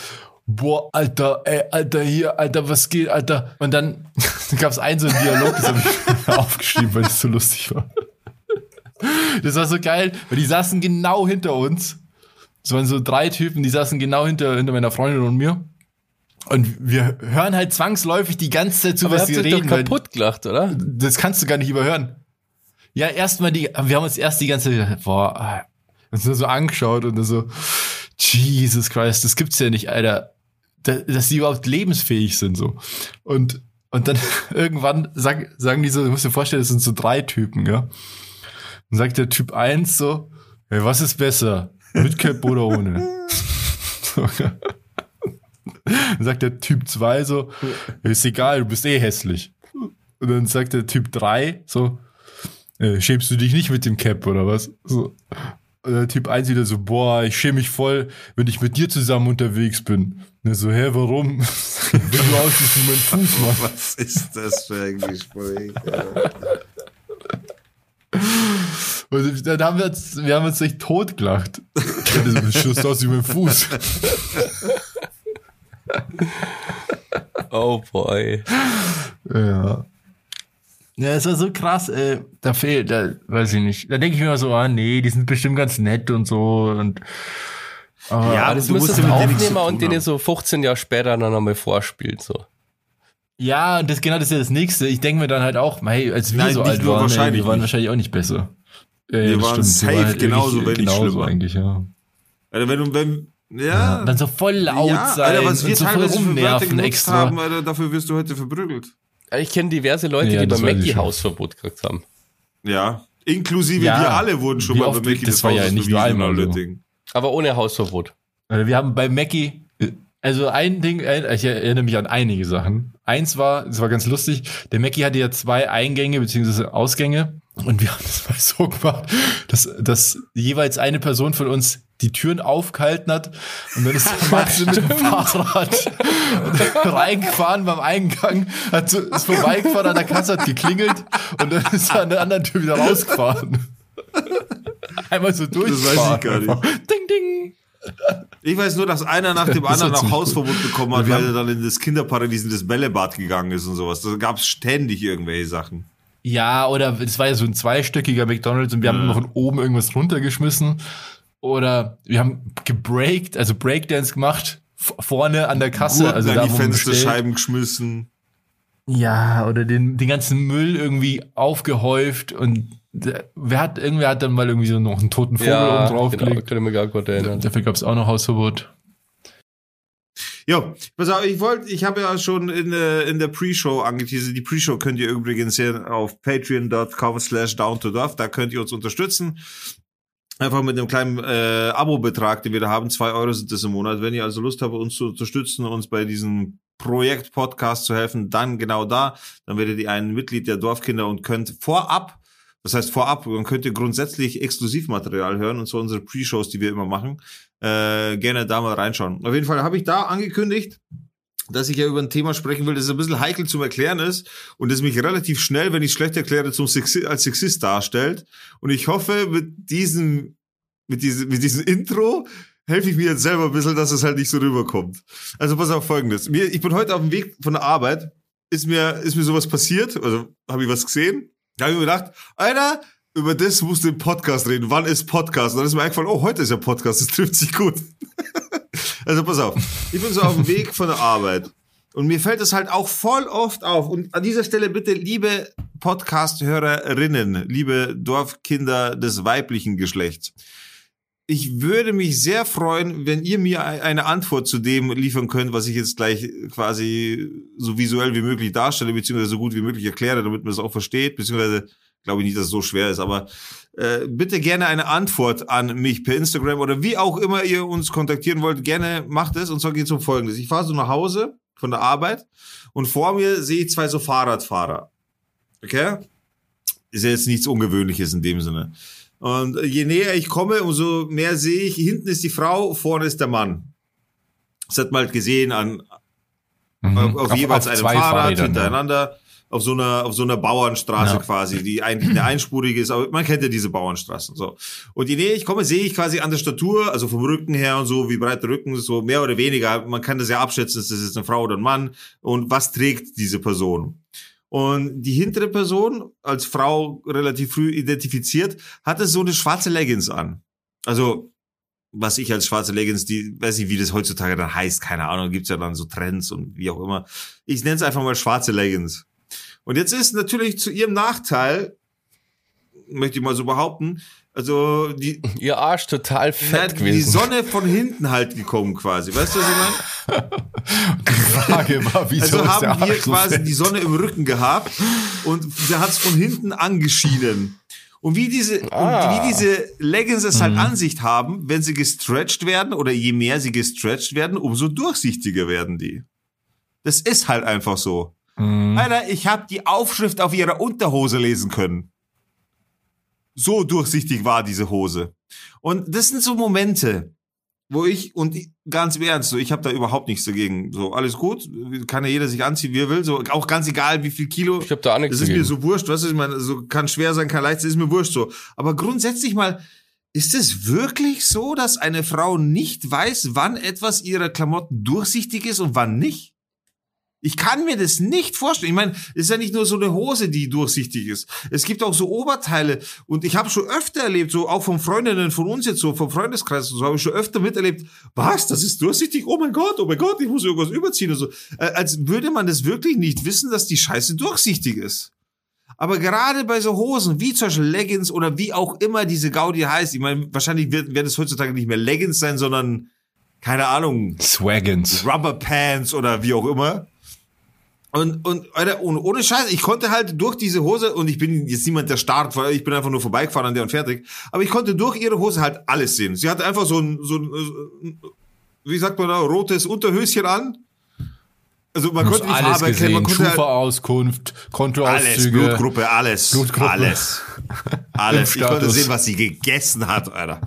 boah, Alter, ey, Alter, hier, Alter, was geht, Alter. Und dann gab es einen so einen Dialog, das habe ich aufgeschrieben, weil es so lustig war. Das war so geil, weil die saßen genau hinter uns. Es waren so drei Typen, die saßen genau hinter, hinter meiner Freundin und mir. Und wir hören halt zwangsläufig die ganze Zeit zu, Aber was sie reden. Doch kaputt gelacht, oder? Das kannst du gar nicht überhören. Ja, erstmal die, wir haben uns erst die ganze boah, uns nur so angeschaut und so, Jesus Christ, das gibt's ja nicht, Alter. Dass die überhaupt lebensfähig sind, so. Und, und dann irgendwann sagen, sagen die so, du musst dir vorstellen, das sind so drei Typen, ja. Dann sagt der Typ 1 so, hey, was ist besser? Mit Cap oder ohne? dann sagt der Typ 2 so, ist egal, du bist eh hässlich. Und dann sagt der Typ 3 so, äh, schämst du dich nicht mit dem Cap oder was? So. Typ 1 wieder so, boah, ich schäme mich voll, wenn ich mit dir zusammen unterwegs bin. Er so, hä, warum? wenn du aussiehst wie mein Fuß, Mann. Was ist das für ein Gespräch? Und dann haben wir uns, wir haben uns echt totgelacht. Das Schuss aus wie mein Fuß. Oh boy. Ja. Ja, es war so krass, äh, da fehlt, da weiß ich nicht. Da denke ich mir so, ah nee, die sind bestimmt ganz nett und so und aber ja, aber das du musst es aufnehmen und den so 15 Jahre später dann nochmal vorspielen, so. Ja, das genau das ist ja das nächste. Ich denke mir dann halt auch, hey, als wir Nein, so alt waren, ey, wahrscheinlich wir waren wahrscheinlich auch nicht besser. Ja, Wir waren stimmt. safe waren halt genauso, wenn nicht genauso schlimmer. eigentlich, ja. Alter, wenn du, wenn, ja. ja. Dann so voll laut ja, sein Alter, was wir und so voll rumnerven extra. haben, Alter, dafür wirst du heute verprügelt. Ich kenne diverse Leute, Ja, die das beim Mackie. Hausverbot gekriegt haben. Ja. Inklusive Ja, wir alle wurden schon mal bei Mickey das des war ja nicht nur einmal so. Ding. Aber ohne Hausverbot. Also wir haben bei Mackie, also ein Ding, ich erinnere mich an einige Sachen. Eins war, es war ganz lustig, der Mackie hatte ja zwei Eingänge beziehungsweise Ausgänge und wir haben das mal so gemacht, dass, dass jeweils eine Person von uns die Türen aufgehalten hat und dann ist der Max mit dem Fahrrad reingefahren beim Eingang, hat so, ist vorbeigefahren an der Kasse, hat geklingelt und dann ist er an der anderen Tür wieder rausgefahren. Einmal so weiß ich gar nicht. Ding, ding. Ich weiß nur, dass einer nach dem Das anderen auch Hausverbot bekommen hat, weil er dann in das Kinderparadies, in das Bällebad gegangen ist und sowas. Da gab es ständig irgendwelche Sachen. Ja, oder es war ja so ein zweistöckiger McDonalds und wir haben Ja. immer von oben irgendwas runtergeschmissen. Oder wir haben gebreakt, also Breakdance gemacht, vorne an der Kasse, Gurken also an da, die. Fensterscheiben geschmissen. Ja, oder den, den ganzen Müll irgendwie aufgehäuft und der- wer hat, irgendwer hat dann mal irgendwie so noch einen toten Vogel oben genau, draufgelegt. kann ich mir gar gut erinnern. Dafür gab es auch noch Hausverbot. Ja, pass auf, ich wollte, ich habe ja schon in, in der Pre-Show angeteasert. Die Pre-Show könnt ihr übrigens sehen auf patreon.com slash down to. Da könnt ihr uns unterstützen. Einfach mit einem kleinen äh, Abo-Betrag, den wir da haben. Zwei Euro sind das im Monat. Wenn ihr also Lust habt, uns zu unterstützen, uns bei diesem Projekt Podcast zu helfen, dann genau da. Dann werdet ihr ein Mitglied der Dorfkinder und könnt vorab, das heißt vorab, dann könnt ihr grundsätzlich Exklusivmaterial hören, und zwar unsere Pre-Shows, die wir immer machen. Äh, gerne da mal reinschauen. Auf jeden Fall habe ich da angekündigt, dass ich ja über ein Thema sprechen will, das ein bisschen heikel zum Erklären ist und das mich relativ schnell, wenn ich schlecht erkläre, zum Sexi als Sexist darstellt. Und ich hoffe, mit diesem, mit diesem, mit diesem Intro helfe ich mir jetzt selber ein bisschen, dass es halt nicht so rüberkommt. Also pass auf Folgendes. Ich bin heute auf dem Weg von der Arbeit, ist mir, ist mir sowas passiert, also habe ich was gesehen, da habe ich mir gedacht, Alter, über das musst du im Podcast reden. Wann ist Podcast? Und dann ist mir eingefallen, oh, heute ist ja Podcast, das trifft sich gut. also pass auf, ich bin so auf dem Weg von der Arbeit. Und mir fällt es halt auch voll oft auf. Und an dieser Stelle bitte, liebe Podcast-Hörerinnen, liebe Dorfkinder des weiblichen Geschlechts. Ich würde mich sehr freuen, wenn ihr mir ein- eine Antwort zu dem liefern könnt, was ich jetzt gleich quasi so visuell wie möglich darstelle, beziehungsweise so gut wie möglich erkläre, damit man es auch versteht, beziehungsweise glaube ich nicht, dass es so schwer ist, aber äh, bitte gerne eine Antwort an mich per Instagram oder wie auch immer ihr uns kontaktieren wollt, gerne macht es. Und zwar geht es um Folgendes. Ich fahre so nach Hause von der Arbeit und vor mir sehe ich zwei so Fahrradfahrer. Okay? Ist ja jetzt nichts Ungewöhnliches in dem Sinne. Und je näher ich komme, umso mehr sehe ich, hinten ist die Frau, vorne ist der Mann. Das hat man halt gesehen an, Mhm. auf, auf, jeweils einem zwei Fahrrad Fahrrädern, hintereinander. Auf so einer, auf so einer Bauernstraße Ja. quasi, die eigentlich eine einspurige ist, aber man kennt ja diese Bauernstraßen, so. Und je näher ich komme, sehe ich quasi an der Statur, also vom Rücken her und so, wie breit der Rücken ist, so mehr oder weniger, man kann das ja abschätzen, ist das jetzt eine Frau oder ein Mann und was trägt diese Person. Und die hintere Person, als Frau relativ früh identifiziert, hatte so eine schwarze Leggings an. Also, was ich als schwarze Leggings, die, weiß nicht, wie das heutzutage dann heißt, keine Ahnung, gibt's ja dann so Trends und wie auch immer. Ich nenne es einfach mal schwarze Leggings. Und jetzt ist natürlich zu ihrem Nachteil, möchte ich mal so behaupten, also die, Ihr Arsch total fett na, die gewesen. Sonne von hinten halt gekommen quasi. Weißt du, was ich meine? Die Frage war, wieso Also haben wir quasi fett? die Sonne im Rücken gehabt und der hat es von hinten angeschienen. Und wie diese, Ah. und wie diese Leggings es halt Mhm. Ansicht haben, wenn sie gestretched werden oder je mehr sie gestretched werden, umso durchsichtiger werden die. Das ist halt einfach so. Mhm. Alter, ich habe die Aufschrift auf ihrer Unterhose lesen können. So durchsichtig war diese Hose. Und das sind so Momente, wo ich, und ich- ganz im Ernst, so, ich habe da überhaupt nichts dagegen. So, alles gut, kann ja jeder sich anziehen, wie er will. So, auch ganz egal, wie viel Kilo. Ich hab da auch nichts Das ist mir dagegen. so wurscht, was ich meine, so kann schwer sein, kann leicht sein, ist mir wurscht so. Aber grundsätzlich mal, ist es wirklich so, dass eine Frau nicht weiß, wann etwas ihrer Klamotten durchsichtig ist und wann nicht? Ich kann mir das nicht vorstellen. Ich meine, es ist ja nicht nur so eine Hose, die durchsichtig ist. Es gibt auch so Oberteile. Und ich habe schon öfter erlebt, so auch von Freundinnen von uns jetzt, so vom Freundeskreis, so habe ich schon öfter miterlebt. Was? Das ist durchsichtig? Oh mein Gott, oh mein Gott, ich muss irgendwas überziehen und so. Äh, als würde man das wirklich nicht wissen, dass die Scheiße durchsichtig ist. Aber gerade bei so Hosen, wie zum Beispiel Leggings oder wie auch immer diese Gaudi heißt, ich meine, wahrscheinlich wird, werden es heutzutage nicht mehr Leggings sein, sondern, keine Ahnung, Swaggins. Rubber Pants oder wie auch immer. Und, und, Alter, und ohne Scheiß, ich konnte halt durch diese Hose, und ich bin jetzt niemand, der starrt, weil ich bin einfach nur vorbeigefahren an der und fertig, aber ich konnte durch ihre Hose halt alles sehen. Sie hatte einfach so ein, so ein, wie sagt man da, rotes Unterhöschen an. Also man konnte die alles Farbe erkennen, man gesehen. konnte halt Schufa-Auskunft, alles, Kontoauszüge. Blutgruppe, alles, Blutgruppe. alles, alles. Ich konnte sehen, was sie gegessen hat, Alter.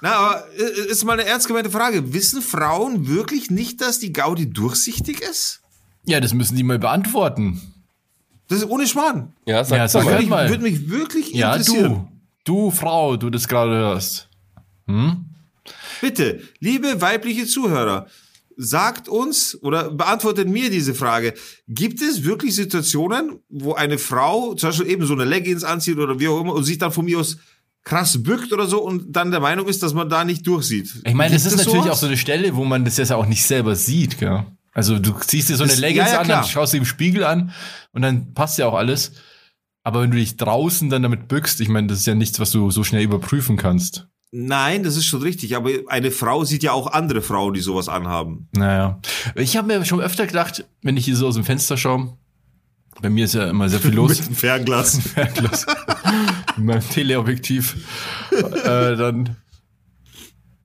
Na, aber äh, ist mal eine ernst gemeinte Frage. Wissen Frauen wirklich nicht, dass die Gaudi durchsichtig ist? Ja, das müssen die mal beantworten. Das ist ohne Schmarrn. Ja, sag, Ja, sag mal. Würde mich, würde mich wirklich Ja, interessieren. du. Du, Frau, du das gerade hörst. Bitte, liebe weibliche Zuhörer, sagt uns oder beantwortet mir diese Frage. Gibt es wirklich Situationen, wo eine Frau zum Beispiel eben so eine Leggings anzieht oder wie auch immer und sich dann von mir aus krass bückt oder so und dann der Meinung ist, dass man da nicht durchsieht? Ich meine, das ist es natürlich sowas? auch so eine Stelle, wo man das jetzt auch nicht selber sieht, gell? Also du ziehst dir so eine Das- Leggings ja, ja, an, dann schaust du im Spiegel an und dann passt ja auch alles. Aber wenn du dich draußen dann damit bückst, ich meine, das ist ja nichts, was du so schnell überprüfen kannst. Nein, das ist schon richtig, aber eine Frau sieht ja auch andere Frauen, die sowas anhaben. Naja. Ich habe mir schon öfter gedacht, wenn ich hier so aus dem Fenster schaue, bei mir ist ja immer sehr viel los. Mit dem Fernglas. Fernglas. Mit meinem Teleobjektiv. äh, dann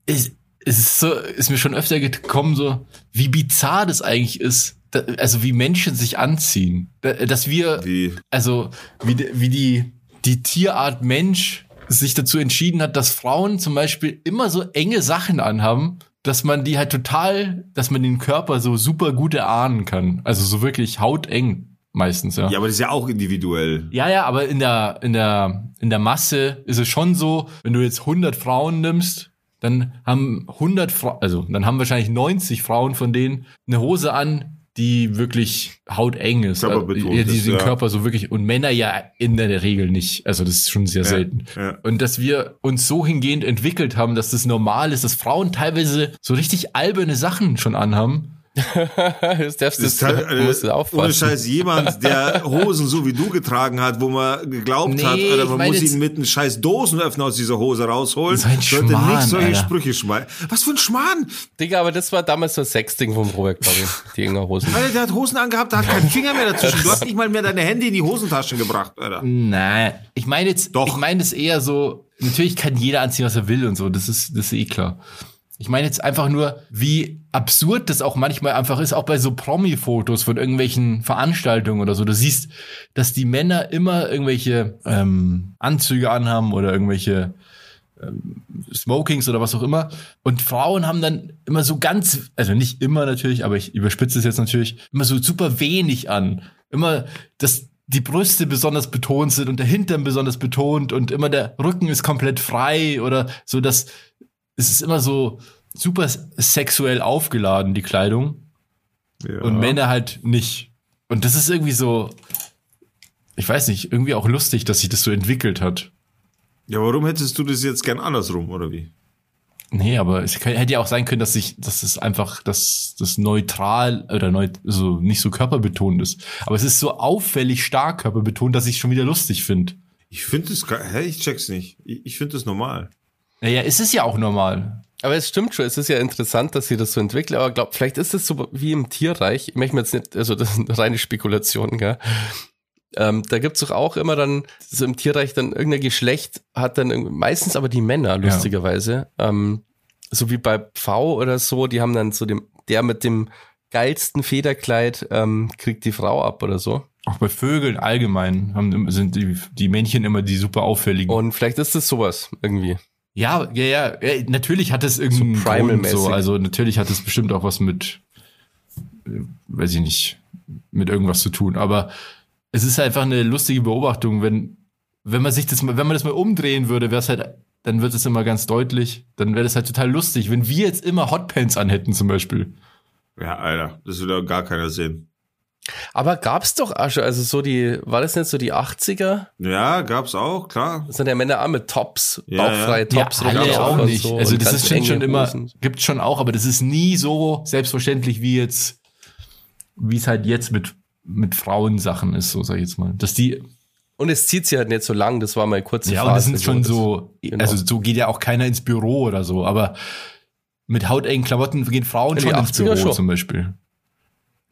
ist, es ist so, ist mir schon öfter gekommen, so, wie bizarr das eigentlich ist. Da, also wie Menschen sich anziehen. Da, dass wir, Wie? also wie, die- wie die, die Tierart Mensch sich dazu entschieden hat, dass Frauen zum Beispiel immer so enge Sachen anhaben, dass man die halt total, dass man den Körper so super gut erahnen kann. Also so wirklich hauteng meistens, ja. Ja, aber das ist ja auch individuell. Ja, ja, aber in der, in der, in der Masse ist es schon so, wenn du jetzt 100 Frauen nimmst, dann haben 100 Frauen, also dann haben wahrscheinlich 90 Frauen von denen eine Hose an, die wirklich hauteng ist. Körperbetont ja, die den ja. Körper so wirklich, und Männer ja in der Regel nicht. Also das ist schon sehr selten. ja. Und dass wir uns so hingehend entwickelt haben, dass das normal ist, dass Frauen teilweise so richtig alberne Sachen schon anhaben. das darfst Das du, halt, musst du äh, aufpassen. ohne Scheiß jemand, der Hosen so wie du getragen hat, wo man geglaubt Nee, hat, ich man muss ihn mit einem scheiß Dosenöffner aus dieser Hose rausholen, So ein sollte Schmarrn, nicht solche Alter. Sprüche schmeißen. Was für ein Schmarrn! Digga, aber das war damals so ein Sexding vom Robert, glaube ich. Die enger Hosen. Alter, der hat Hosen angehabt, da hat kein Finger mehr dazwischen. Du hast nicht mal mehr deine Hände in die Hosentaschen gebracht, Alter. Nein. Ich meine jetzt, Doch. ich meine es eher so, natürlich kann jeder anziehen, was er will und so, das ist, das ist eh klar. Ich meine jetzt einfach nur, wie absurd das auch manchmal einfach ist, auch bei so Promi-Fotos von irgendwelchen Veranstaltungen oder so. Du siehst, dass die Männer immer irgendwelche ähm, Anzüge anhaben oder irgendwelche ähm, Smokings oder was auch immer. Und Frauen haben dann immer so ganz, also nicht immer natürlich, aber ich überspitze es jetzt natürlich, immer so super wenig an. Immer, dass die Brüste besonders betont sind und der Hintern besonders betont und immer der Rücken ist komplett frei oder so, dass es ist immer so super sexuell aufgeladen, die Kleidung. Ja. Und Männer halt nicht. Und das ist irgendwie so, ich weiß nicht, irgendwie auch lustig, dass sich das so entwickelt hat. Ja, warum hättest du das jetzt gern andersrum, oder wie? Nee, aber es kann- hätte ja auch sein können, dass sich, dass es einfach, dass das neutral oder neu, so nicht so körperbetont ist. Aber es ist so auffällig stark körperbetont, dass ich schon wieder lustig finde. Ich finde ge- hä, ich check's nicht. Ich, ich finde das normal. Naja, es ist ja auch normal. Aber es stimmt schon, es ist ja interessant, dass sie das so entwickelt, aber glaub, vielleicht ist es so wie im Tierreich. Ich möchte mir jetzt nicht, also das sind reine Spekulationen, gell? Ähm, da gibt's doch auch immer dann, so im Tierreich dann irgendein Geschlecht hat dann meistens aber die Männer, lustigerweise. Ähm, so wie bei Pfau oder so, die haben dann so dem, der mit dem geilsten Federkleid ähm, kriegt die Frau ab oder so. Auch bei Vögeln allgemein haben, sind die, die Männchen immer die super auffälligen. Und vielleicht ist es sowas irgendwie. Ja, ja, ja, ja, natürlich hat es irgendeinen So Grund so. Also natürlich hat es bestimmt auch was mit, äh, weiß ich nicht, mit irgendwas zu tun. Aber es ist einfach eine lustige Beobachtung, wenn, wenn man sich das mal, wenn man das mal umdrehen würde, wäre es halt, dann wird es immer ganz deutlich. Dann wäre das halt total lustig, wenn wir jetzt immer Hotpants anhätten zum Beispiel. Ja, Alter, das doch gar keiner sehen. Aber gab's doch schon, also so die, war das nicht so die 80er? Ja, gab's auch, klar. Das sind ja Männer auch mit Tops, Ja, bauchfreie Ja, Tops alle rumgelaufen auch nicht. so also das ist schon, immer, Hosen. gibt schon auch, aber das ist nie so selbstverständlich wie jetzt, wie es halt jetzt mit, mit Frauensachen ist, so sag ich jetzt mal. Dass die, Und es zieht sich halt nicht so lang, das war mal kurz ja, und das sind schon so, Genau. also so geht ja auch keiner ins Büro oder so, aber mit hautengen Klamotten gehen Frauen In schon die ins 80er Büro schon. zum Beispiel.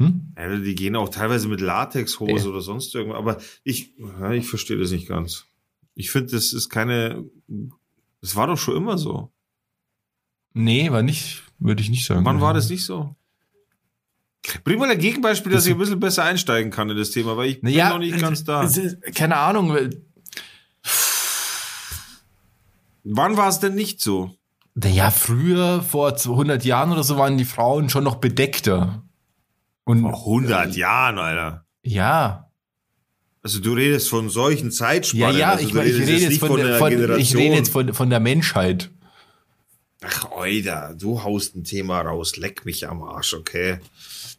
Hm? Ja, die gehen auch teilweise mit Latexhose Ja. oder sonst irgendwas. Aber ich, ja, ich verstehe das nicht ganz. Ich finde, das ist keine. Das war doch schon immer so. Nee, war nicht, würde ich nicht sagen. Wann war das nicht so? Bring mal ein Gegenbeispiel, dass ich ein bisschen besser einsteigen kann in das Thema, weil ich bin noch nicht ganz da. keine Ahnung, Wann war es denn nicht so? Naja, früher, vor 200 Jahren oder so, waren die Frauen schon noch bedeckter. Und Vor 100 Jahren, Alter. ja, Also du redest von solchen ja, Zeitspannen. ja, also ich, ich rede jetzt von, der, der von, ich rede jetzt von, von der Menschheit. Ach, Oida, du haust ein Thema raus. Leck mich am Arsch, okay?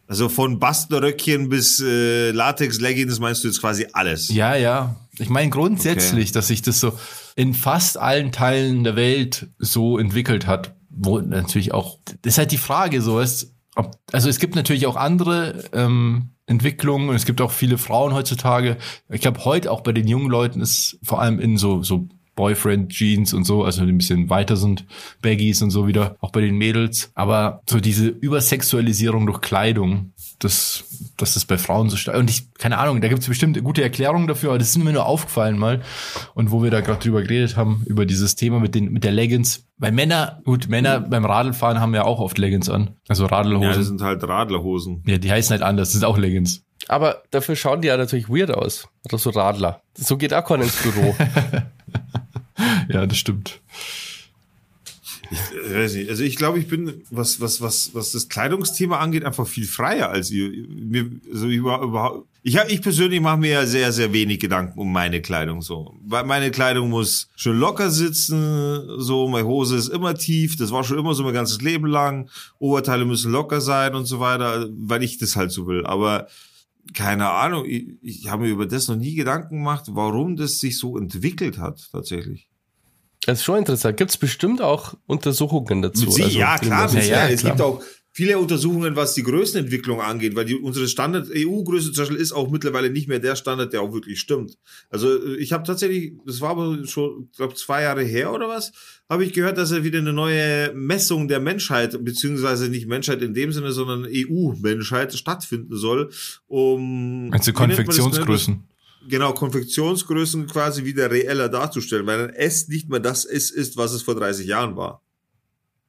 Also von Bastenröckchen bis äh, Latex-Leggings meinst du jetzt quasi alles. Ja, ja. Ich meine grundsätzlich, dass sich das so in fast allen Teilen der Welt so entwickelt hat, wo natürlich auch, das ist halt die Frage so, ist, ob, also es gibt natürlich auch andere ähm, Entwicklungen und es gibt auch viele Frauen heutzutage. Ich glaube, heute auch bei den jungen Leuten ist vor allem in so, so Boyfriend-Jeans und so, also die ein bisschen weiter sind, Baggies und so wieder, auch bei den Mädels. Aber so diese Übersexualisierung durch Kleidung, das, das ist bei Frauen so stark. Und ich, keine Ahnung, da gibt es bestimmt gute Erklärungen dafür, aber das ist mir nur aufgefallen mal. Und wo wir da gerade drüber geredet haben, über dieses Thema mit den, mit der Leggings. Weil Männer, gut, Männer beim Radlfahren haben ja auch oft Leggings an. Also Ja, das sind halt Radlerhosen. Ja, die heißen halt anders, das sind auch Leggings. Aber dafür schauen die ja natürlich weird aus. Oder so Radler. So geht auch keiner ins Büro. Ja, das stimmt. Ich äh, weiß nicht. Also ich glaube, ich bin, was, was, was, was das Kleidungsthema angeht, einfach viel freier als ihr. Mir, also über, überhaupt. Ich, ich persönlich mache mir ja sehr, sehr wenig Gedanken um meine Kleidung so. Weil meine Kleidung muss schön locker sitzen, so, meine Hose ist immer tief, das war schon immer so mein ganzes Leben lang. Oberteile müssen locker sein und so weiter, weil ich das halt so will. Aber keine Ahnung, ich, ich habe mir über das noch nie Gedanken gemacht, warum das sich so entwickelt hat, tatsächlich. Das ist schon interessant. Gibt es bestimmt auch Untersuchungen dazu. Sie, Also, ja, klar, Ja, ja, es klar. gibt auch viele Untersuchungen, was die Größenentwicklung angeht, weil die, unsere Standard-EU-Größe zum Beispiel ist auch mittlerweile nicht mehr der Standard, der auch wirklich stimmt. Also äh, ich habe tatsächlich, das war aber schon, ich glaube, zwei Jahre her oder was, habe ich gehört, dass er wieder eine neue Messung der Menschheit, beziehungsweise nicht Menschheit in dem Sinne, sondern EU-Menschheit stattfinden soll, um... Also? Konfektionsgrößen. Genau, Konfektionsgrößen quasi wieder reeller darzustellen, weil ein S nicht mehr das ist, ist, was es vor 30 Jahren war.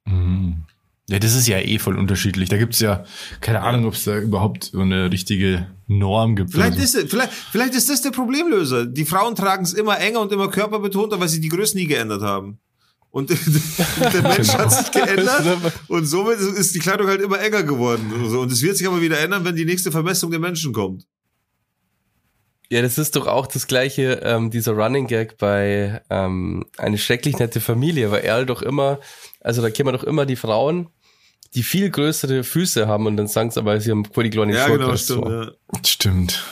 Mhm. Ja, das ist ja eh voll unterschiedlich. Da gibt's ja keine Ahnung, ob es da überhaupt so eine richtige Norm gibt. Vielleicht so. ist, vielleicht, vielleicht ist das der Problemlöser. Die Frauen tragen es immer enger und immer körperbetonter, weil sie die Größen nie geändert haben. Und der Mensch hat sich geändert und somit ist die Kleidung halt immer enger geworden. Und es wird sich aber wieder ändern, wenn die nächste Vermessung der Menschen kommt. Ja, das ist doch auch das gleiche, ähm, dieser Running Gag bei ähm, eine schrecklich nette Familie, weil er doch immer, also da kennen wir doch immer die Frauen, die viel größere Füße haben und dann sagen sie aber, sie haben voll die kleine Ja, Schulter. genau, so. stimmt. Ja. Stimmt.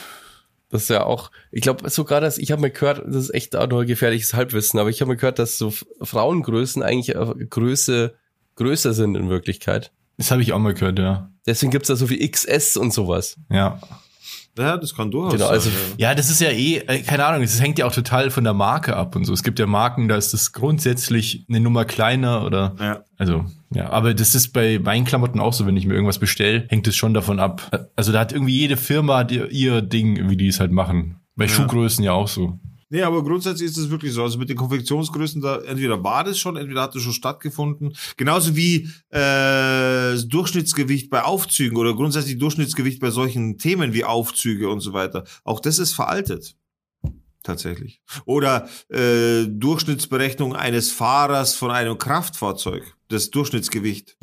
Das ist ja auch, ich glaube sogar, dass ich habe mir gehört, das ist echt auch nur gefährliches Halbwissen, aber ich habe mir gehört, dass so Frauengrößen eigentlich äh, Größe größer sind in Wirklichkeit. Das habe ich auch mal gehört, ja. Deswegen gibt's da so viel XS und sowas. Ja. Ja, das kann durchaus Genau, sein. also- ja. Ja, das ist ja eh, äh, keine Ahnung, es hängt ja auch total von der Marke ab und so. Es gibt ja Marken, da ist das grundsätzlich eine Nummer kleiner oder, Ja. also, ja, aber das ist bei Weinklamotten auch so, wenn ich mir irgendwas bestelle, hängt es schon davon ab. Also da hat irgendwie jede Firma ihr, ihr Ding, wie die es halt machen. Bei Schuhgrößen ja auch so. Nee, aber grundsätzlich ist es wirklich so. Also mit den Konfektionsgrößen, da entweder war das schon, entweder hat es schon stattgefunden. Genauso wie äh, Durchschnittsgewicht bei Aufzügen oder grundsätzlich Durchschnittsgewicht bei solchen Themen wie Aufzüge und so weiter. Auch das ist veraltet. Tatsächlich. Oder äh, Durchschnittsberechnung eines Fahrers von einem Kraftfahrzeug. Das Durchschnittsgewicht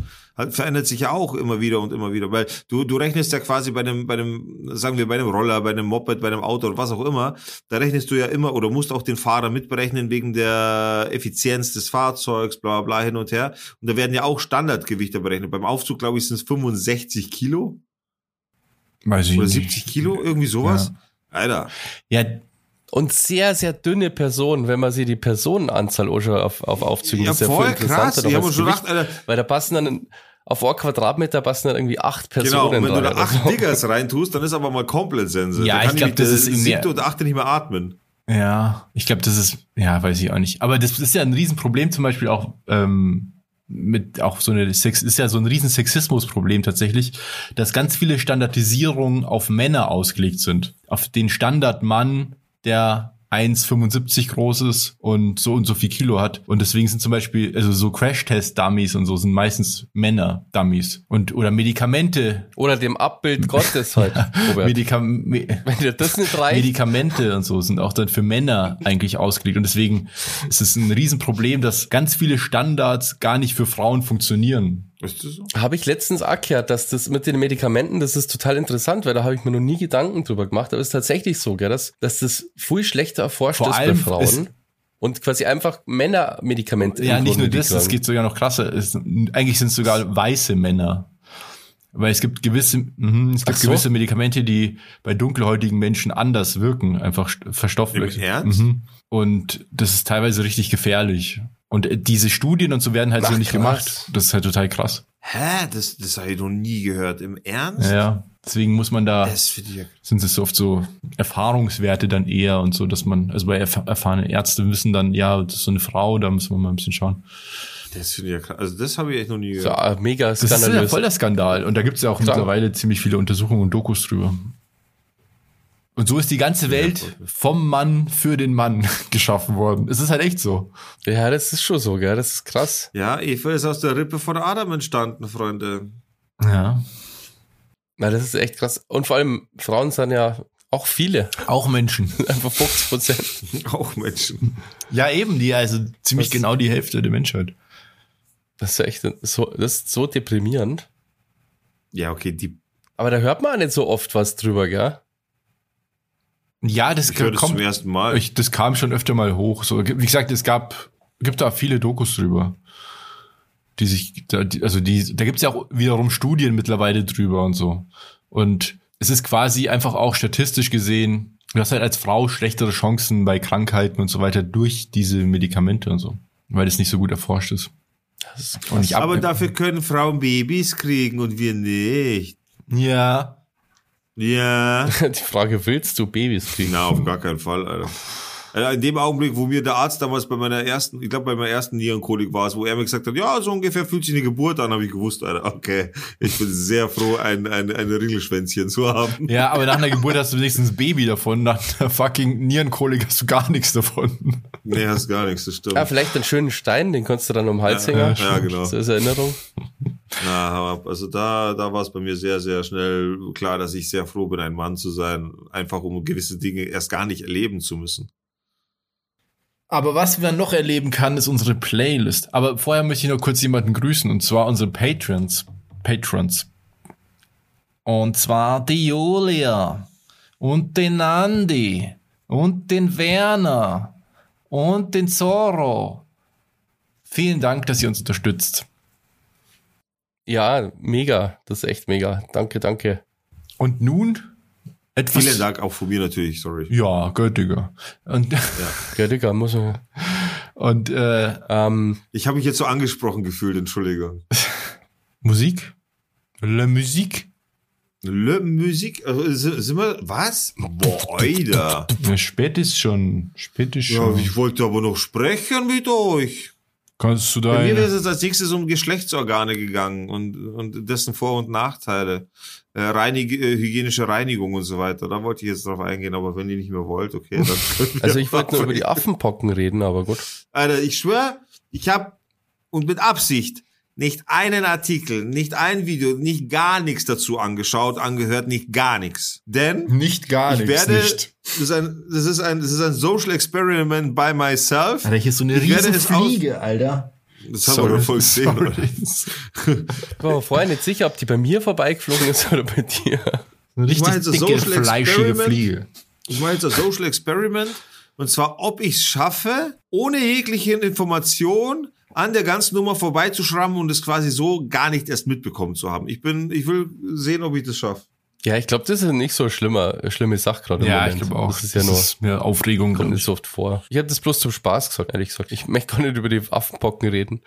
verändert sich ja auch immer wieder und immer wieder, weil du, du rechnest ja quasi bei einem, bei einem, sagen wir, bei einem Roller, bei einem Moped, bei einem Auto oder was auch immer, da rechnest du ja immer oder musst auch den Fahrer mitberechnen wegen der Effizienz des Fahrzeugs, bla bla hin und her. Und da werden ja auch Standardgewichte berechnet. Beim Aufzug, glaube ich, sind es 65 Kilo Weiß ich oder nicht. 70 Kilo, irgendwie sowas. Alter. Ja, Und sehr, sehr dünne Personen, wenn man sich die Personenanzahl auch schon auf, auf Aufzügen Ja, ist voll interessanter krass. Ich habe schon gedacht, Alter, Weil da passen dann auf ein Quadratmeter passen dann irgendwie acht Genau, Personen und wenn du da acht so. Diggers reintust, dann ist aber mal komplett Sense. Ja, Da ich kann glaub, nämlich das ist im siebte oder achte nicht mehr atmen. Ja, ich glaube, das ist, ja, weiß ich auch nicht. Aber das ist ja ein Riesenproblem zum Beispiel auch ähm, mit auch so eine Sex ist ja so ein riesen Sexismusproblem tatsächlich, dass ganz viele Standardisierungen auf Männer ausgelegt sind. Auf den Standardmann, der 1,75 groß ist und so und so viel Kilo hat. Und deswegen sind zum Beispiel, also so Crash-Test-Dummies und so sind meistens Männer-Dummies. Und, oder Medikamente, Oder dem Abbild Gottes halt. Medikam Me Medikamente und so sind auch dann für Männer eigentlich ausgelegt. Und deswegen ist es ein Riesenproblem, dass ganz viele Standards gar nicht für Frauen funktionieren. Ist das so? habe ich letztens auch gehört, dass das mit den Medikamenten, das ist total interessant, weil da habe ich mir noch nie Gedanken drüber gemacht, aber es ist tatsächlich so, gell, dass, dass das viel schlechter erforscht Vor ist bei Frauen. und quasi einfach Männermedikamente. Ja, nicht nur das, es kriegen. geht sogar noch krasser. Es, eigentlich sind es sogar weiße Männer. Weil es gibt gewisse, mhm, es gibt so. gewisse Medikamente, die bei dunkelhäutigen Menschen anders wirken, einfach st- verstoffwechseln. Im Ernst? Mhm. Und das ist teilweise richtig gefährlich. Und äh, diese Studien und so werden halt Ach, so nicht krass. gemacht. Das ist halt total krass. Hä? Das, das habe ich noch nie gehört. Im Ernst? Ja, ja. Deswegen muss man da, Das finde ich ja sind es oft so Erfahrungswerte dann eher und so, dass man, also bei erf erfahrenen Ärzten wissen dann, ja, das ist so eine Frau, da müssen wir mal ein bisschen schauen. Das finde ich ja krass. Also das habe ich echt noch nie So, gehört. ah, mega Das ist ja skandalös. voll der Skandal. Und da gibt es ja auch Klar. mittlerweile ziemlich viele Untersuchungen und Dokus drüber. Und so ist die ganze Welt vom Mann für den Mann geschaffen worden. Es ist halt echt so. Ja, das ist schon so, gell, das ist krass. Ja, Eva ist aus der Rippe von Adam entstanden, Freunde. Ja. Na, das ist echt krass. Und vor allem, Frauen sind ja auch viele. Auch Menschen. Einfach 50 Prozent. Auch Menschen. Ja, eben, die, also ziemlich Was- genau die Hälfte der Menschheit. Das ist echt so, das ist so deprimierend. Ja, okay, die Aber da hört man auch nicht so oft was drüber, gell? Ja, das ich höre das zum ersten Mal. ich, das kam schon öfter mal hoch. So, wie gesagt, es gab, gibt da viele Dokus drüber. Die sich, da, die, also die, da gibt's ja auch wiederum Studien mittlerweile drüber und so. Und es ist quasi einfach auch statistisch gesehen, du hast halt als Frau schlechtere Chancen bei Krankheiten und so weiter durch diese Medikamente und so. Weil es nicht so gut erforscht ist. Das ist Aber dafür können Frauen Babys kriegen und wir nicht. ja. Ja. Die Frage, willst du Babys kriegen? Na, auf gar keinen Fall, Alter. Alter, In dem Augenblick, wo mir der Arzt damals bei meiner ersten, ich glaube bei meiner ersten Nierenkolik war es, wo er mir gesagt hat, ja, so ungefähr fühlt sich eine Geburt an, habe ich gewusst, Alter. Okay, ich bin sehr froh, ein, ein, ein Ringelschwänzchen zu haben. Ja, aber nach einer Geburt hast du wenigstens ein Baby davon. Nach einer fucking Nierenkolik hast du gar nichts davon. Nee, hast gar nichts, das stimmt. Ja, vielleicht einen schönen Stein, den kannst du dann um den Hals Ja, hängen. ja, genau. So ist Erinnerung. Na, also da, da war es bei mir sehr, sehr schnell klar, dass ich sehr froh bin, ein Mann zu sein, einfach um gewisse Dinge erst gar nicht erleben zu müssen. Aber was man noch erleben kann, ist unsere Playlist. Aber vorher möchte ich noch kurz jemanden grüßen, und zwar unsere Patrons. Patrons. Und zwar die Julia und den Andy und den Werner und den Zorro. Vielen Dank, dass ihr uns unterstützt. Ja, mega. Das ist echt mega. Danke, danke. Und nun etwas. Vielen Dank auch von mir natürlich, sorry. Ja, Göttiger. Und, Ja, Digga, muss man. und äh, Ähm, Ich habe mich jetzt so angesprochen gefühlt, Entschuldigung. Musik? La Musik? Le Musik, also, sind wir, was? Boah, Alter. Ja, spät ist schon. Spät ist Ja, schon. ich wollte aber noch sprechen mit euch. Kannst du Bei mir ist es als nächstes um Geschlechtsorgane gegangen und, und dessen Vor- und Nachteile. Äh, reinig, äh, hygienische Reinigung und so weiter. Da wollte ich jetzt drauf eingehen, aber wenn ihr nicht mehr wollt, okay, dann also ich wollte nur über die. Affenpocken reden, aber gut. Alter, ich schwör, ich habe und mit Absicht nicht einen Artikel, nicht ein Video, nicht gar nichts dazu angeschaut, angehört, nicht gar nichts. Denn Nicht gar ich nichts. werde, nicht. das ist ein, das ist ein, das ist ein Social Experiment by myself. Alter, hier ist so eine Ich riesen aus- Fliege, Alter. Das haben wir doch voll gesehen. oder? Ich war mir vorher nicht sicher, ob die bei mir vorbeigeflogen ist oder bei dir. Eine richtig meine, so dicke, Social fleischige Experiment. Fliege. Ich meine jetzt ein Social Experiment. Und zwar, ob ich es schaffe, ohne jegliche Information an der ganzen Nummer vorbeizuschrammen und es quasi so gar nicht erst mitbekommen zu haben. Ich bin, ich will sehen, ob ich das schaffe. Ja, ich glaube, das ist nicht so schlimmer, schlimme Sache gerade im Ja, Moment. ich glaube auch. Das ist ja nur, mehr Aufregung. kommt nicht ich. so oft vor. Ich habe das bloß zum Spaß gesagt, ehrlich gesagt. Ich möchte gar nicht über die Affenpocken reden.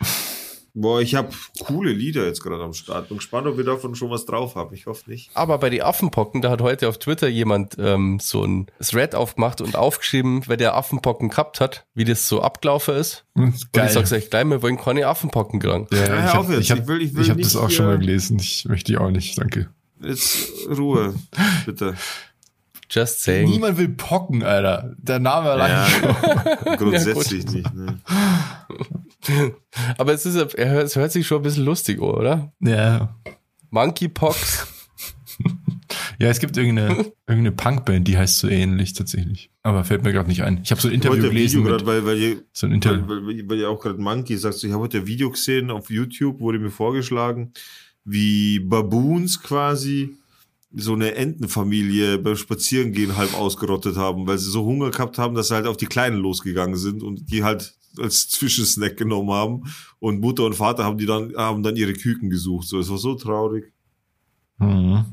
Boah, ich habe coole Lieder jetzt gerade am Start. Bin gespannt, ob wir davon schon was drauf haben. Ich hoffe nicht. Aber bei die Affenpocken, da hat heute auf Twitter jemand ähm, so ein Thread aufgemacht und aufgeschrieben, wer der Affenpocken gehabt hat, wie das so abgelaufen ist. Hm, Und ich sag's euch gleich, wir wollen keine Affenpocken kriegen. ja, Ja, ich hör hab, auf jetzt. ich hab, Ich will- ich will ich hab nicht das auch schon mal gelesen. Ich möchte die auch nicht, danke. Jetzt Ruhe, bitte. Just saying. Niemand will Pocken, Alter. Der Name allein Ja, schon. grundsätzlich nicht. Ne? Aber es ist, er hört- es hört sich schon ein bisschen lustig, an, oder? Ja. Monkeypox. Ja, es gibt irgendeine, irgendeine Punkband, die heißt so ähnlich tatsächlich. Aber fällt mir gerade nicht ein. Ich habe so ein Interview gelesen Video mit gerade, weil, weil ihr so ein Interview. Weil, weil, weil ja auch gerade Monkey sagt, so, ich habe heute ein Video gesehen auf YouTube, wurde mir vorgeschlagen, wie Baboons quasi so eine Entenfamilie beim Spazierengehen halb ausgerottet haben, weil sie so Hunger gehabt haben, dass sie halt auf die Kleinen losgegangen sind und die halt als Zwischensnack genommen haben. Und Mutter und Vater haben die dann, haben dann ihre Küken gesucht. So, es war so traurig. Mhm.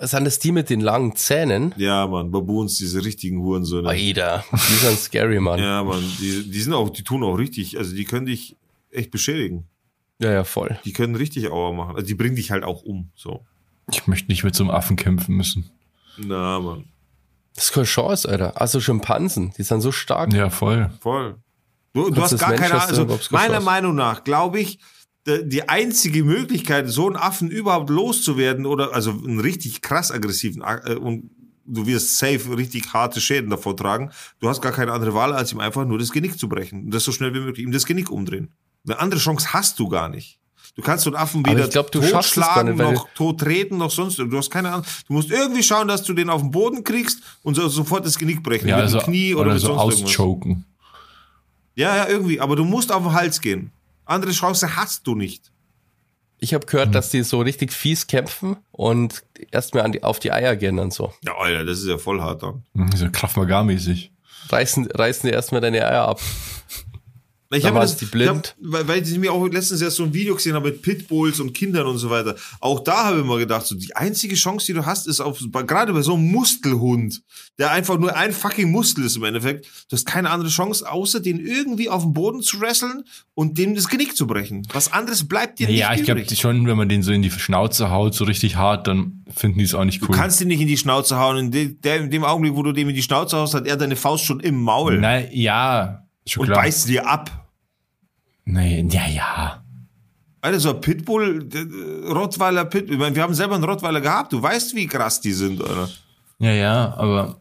Sind das die mit den langen Zähnen? Ja, Mann, Baboons, diese richtigen Hurensöhne. Alter, die sind scary, Mann. Ja, Ja, Mann, die, die sind auch, die tun auch richtig, also die können dich echt beschädigen. ja, voll. Die können richtig Auer machen. Also die bringen dich halt auch um. So. Ich möchte nicht mit so einem Affen kämpfen müssen. Na, Mann. Das ist keine Chance, Alter. Also Schimpansen, die sind so stark. Ja, voll. Voll. Du, du hast gar keine Ahnung. Also meiner? Meinung nach, glaube ich, die einzige Möglichkeit, so einen Affen überhaupt loszuwerden oder also einen richtig krass aggressiven äh, und du wirst safe richtig harte Schäden davor tragen. Du hast gar keine andere Wahl, als ihm einfach nur das Genick zu brechen. Und das so schnell wie möglich, ihm das Genick umdrehen. Eine andere Chance hast du gar nicht. Du kannst so einen Affen weder glaub, totschlagen, nicht, noch tot treten, noch sonst. Du hast keine Ahnung. Du musst irgendwie schauen, dass du den auf den Boden kriegst und so, sofort das Genick brechen. Ja, mit also, dem Knie oder, oder mit so auschoken. Ja, ja, irgendwie. Aber du musst auf den Hals gehen. Andere Chance hast du nicht. Ich habe gehört, dass die so richtig fies kämpfen und erstmal auf die Eier gehen und so. Ja, Alter, das ist ja voll hart dann. Mhm, So Kraft Maga-mäßig. Reißen, reißen die erstmal deine Eier ab. Ich habe das, die blind. Ich hab, weil, weil ich mir auch letztens erst so ein Video gesehen habe mit Pitbulls und Kindern und so weiter. Auch da habe ich immer gedacht, so die einzige Chance, die du hast, ist auf gerade bei so einem Mustelhund, der einfach nur ein fucking Muskel ist im Endeffekt. Du hast keine andere Chance, außer den irgendwie auf den Boden zu wresteln und dem das Genick zu brechen. Was anderes bleibt dir Ja, nicht ich glaube schon, wenn man den so in die Schnauze haut, so richtig hart, dann finden die es auch nicht Du cool. kannst ihn nicht in die Schnauze hauen. In, de, der, in dem Augenblick, wo du dem in die Schnauze haust, hat er deine Faust schon im Maul Na, ja, und klar. beißt dir ab. Nee, ja, ja. Alter, so ein Pitbull, äh, Rottweiler Pitbull. Ich meine, wir haben selber einen Rottweiler gehabt. Du weißt, wie krass die sind, Alter. Ja, ja, aber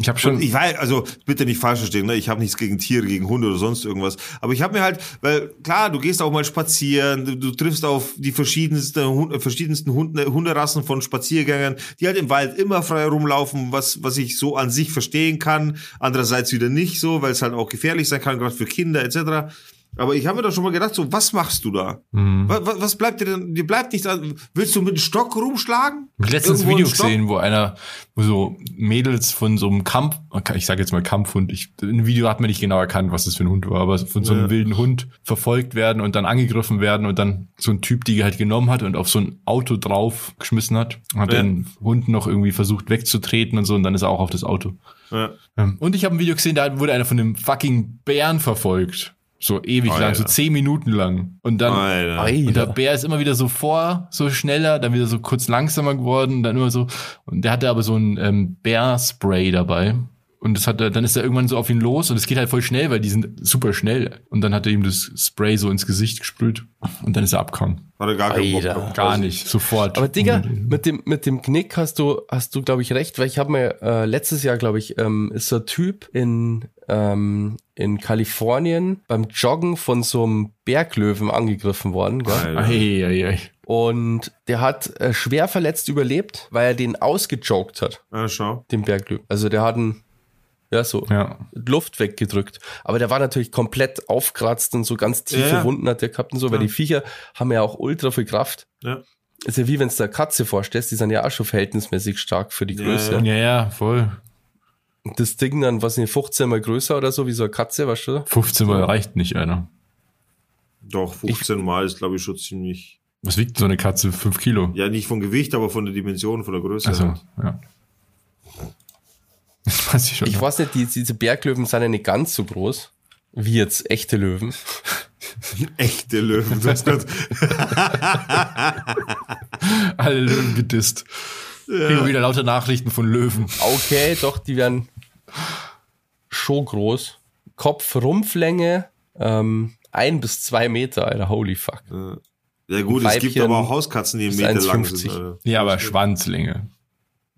ich habe schon. Und ich weiß, also bitte nicht falsch verstehen, ne? ich habe nichts gegen Tiere, gegen Hunde oder sonst irgendwas. Aber ich habe mir halt, weil klar, du gehst auch mal spazieren, du, du triffst auf die verschiedensten, Hund, verschiedensten Hunde, Hunderassen von Spaziergängern, die halt im Wald immer frei rumlaufen, was, was ich so an sich verstehen kann. Andererseits wieder nicht so, weil es halt auch gefährlich sein kann, gerade für Kinder etc. Aber ich habe mir doch schon mal gedacht, so, was machst du da? Mhm. Was, was bleibt dir denn? Dir bleibt nichts an. Willst du mit dem Stock rumschlagen? Ich hab letztens ein Video gesehen, wo einer, wo so Mädels von so einem Kampf, ich sage jetzt mal Kampfhund, ich, im Video hat man nicht genau erkannt, was das für ein Hund war, aber von so einem Ja. wilden Hund verfolgt werden und dann angegriffen werden und dann so ein Typ die halt genommen hat und auf so ein Auto drauf geschmissen hat, hat Ja. den Hund noch irgendwie versucht wegzutreten und so und dann ist er auch auf das Auto. Ja. Ähm, Und ich habe ein Video gesehen, da wurde einer von einem fucking Bären verfolgt. So ewig lang, Alter. so zehn Minuten lang. Und dann, Alter. und der. Bär ist immer wieder so vor, so schneller, dann wieder so kurz langsamer geworden, dann immer so. Und der hatte aber so ein ähm, Bärspray dabei. Und das hat er, dann ist er irgendwann so auf ihn los und es geht halt voll schnell, weil die sind super schnell. Und dann hat er ihm das Spray so ins Gesicht gesprüht und dann ist er abgehauen. Hat er gar keinen Bock drauf. Gar nicht, sofort. Aber Digga, mit dem, mit dem Knick hast du, hast du, glaube ich, recht, weil ich habe mir äh, letztes Jahr, glaube ich, ähm, ist so ein Typ in, ähm, in Kalifornien beim Joggen von so einem Berglöwen angegriffen worden. Gell? Alter. Ei, ei, ei. Und der hat äh, schwer verletzt überlebt, weil er den ausgejoggt hat, Ja, schau. den Berglöwen. Also der hat einen, ja, so Ja. Luft weggedrückt. Aber der war natürlich komplett aufkratzt und so ganz tiefe Ja. Wunden hat der gehabt und so, weil Ja. die Viecher haben ja auch ultra viel Kraft. Ja. Ist ja wie wenn du der Katze vorstellst, die sind ja auch schon verhältnismäßig stark für die Ja, Größe. Ja, ja, voll. Und Das Ding dann, was nicht, 15 mal größer oder so, wie so eine Katze, weißt du? 15 Mal reicht nicht, Alter. Doch, 15 Mal ist, glaube ich, schon ziemlich. Was wiegt so eine Katze? 5 Kilo? Ja, nicht von Gewicht, aber von der Dimension, von der Größe. Also, halt. ja. Das weiß ich schon. Ich weiß nicht, die, diese Berglöwen sind ja nicht ganz so groß wie jetzt echte Löwen. Echte Löwen. Du hast grad, Alle Löwen gedisst. Kriegen wieder lauter Nachrichten von Löwen. Okay, doch, die werden schon groß. Kopf-Rumpflänge, ähm, ein bis zwei Meter, Alter, holy fuck. ja gut, es gibt Weibchen aber auch Hauskatzen, die einen Meter lang 1,50. sind. Alter. Ja, aber Schwanzlänge.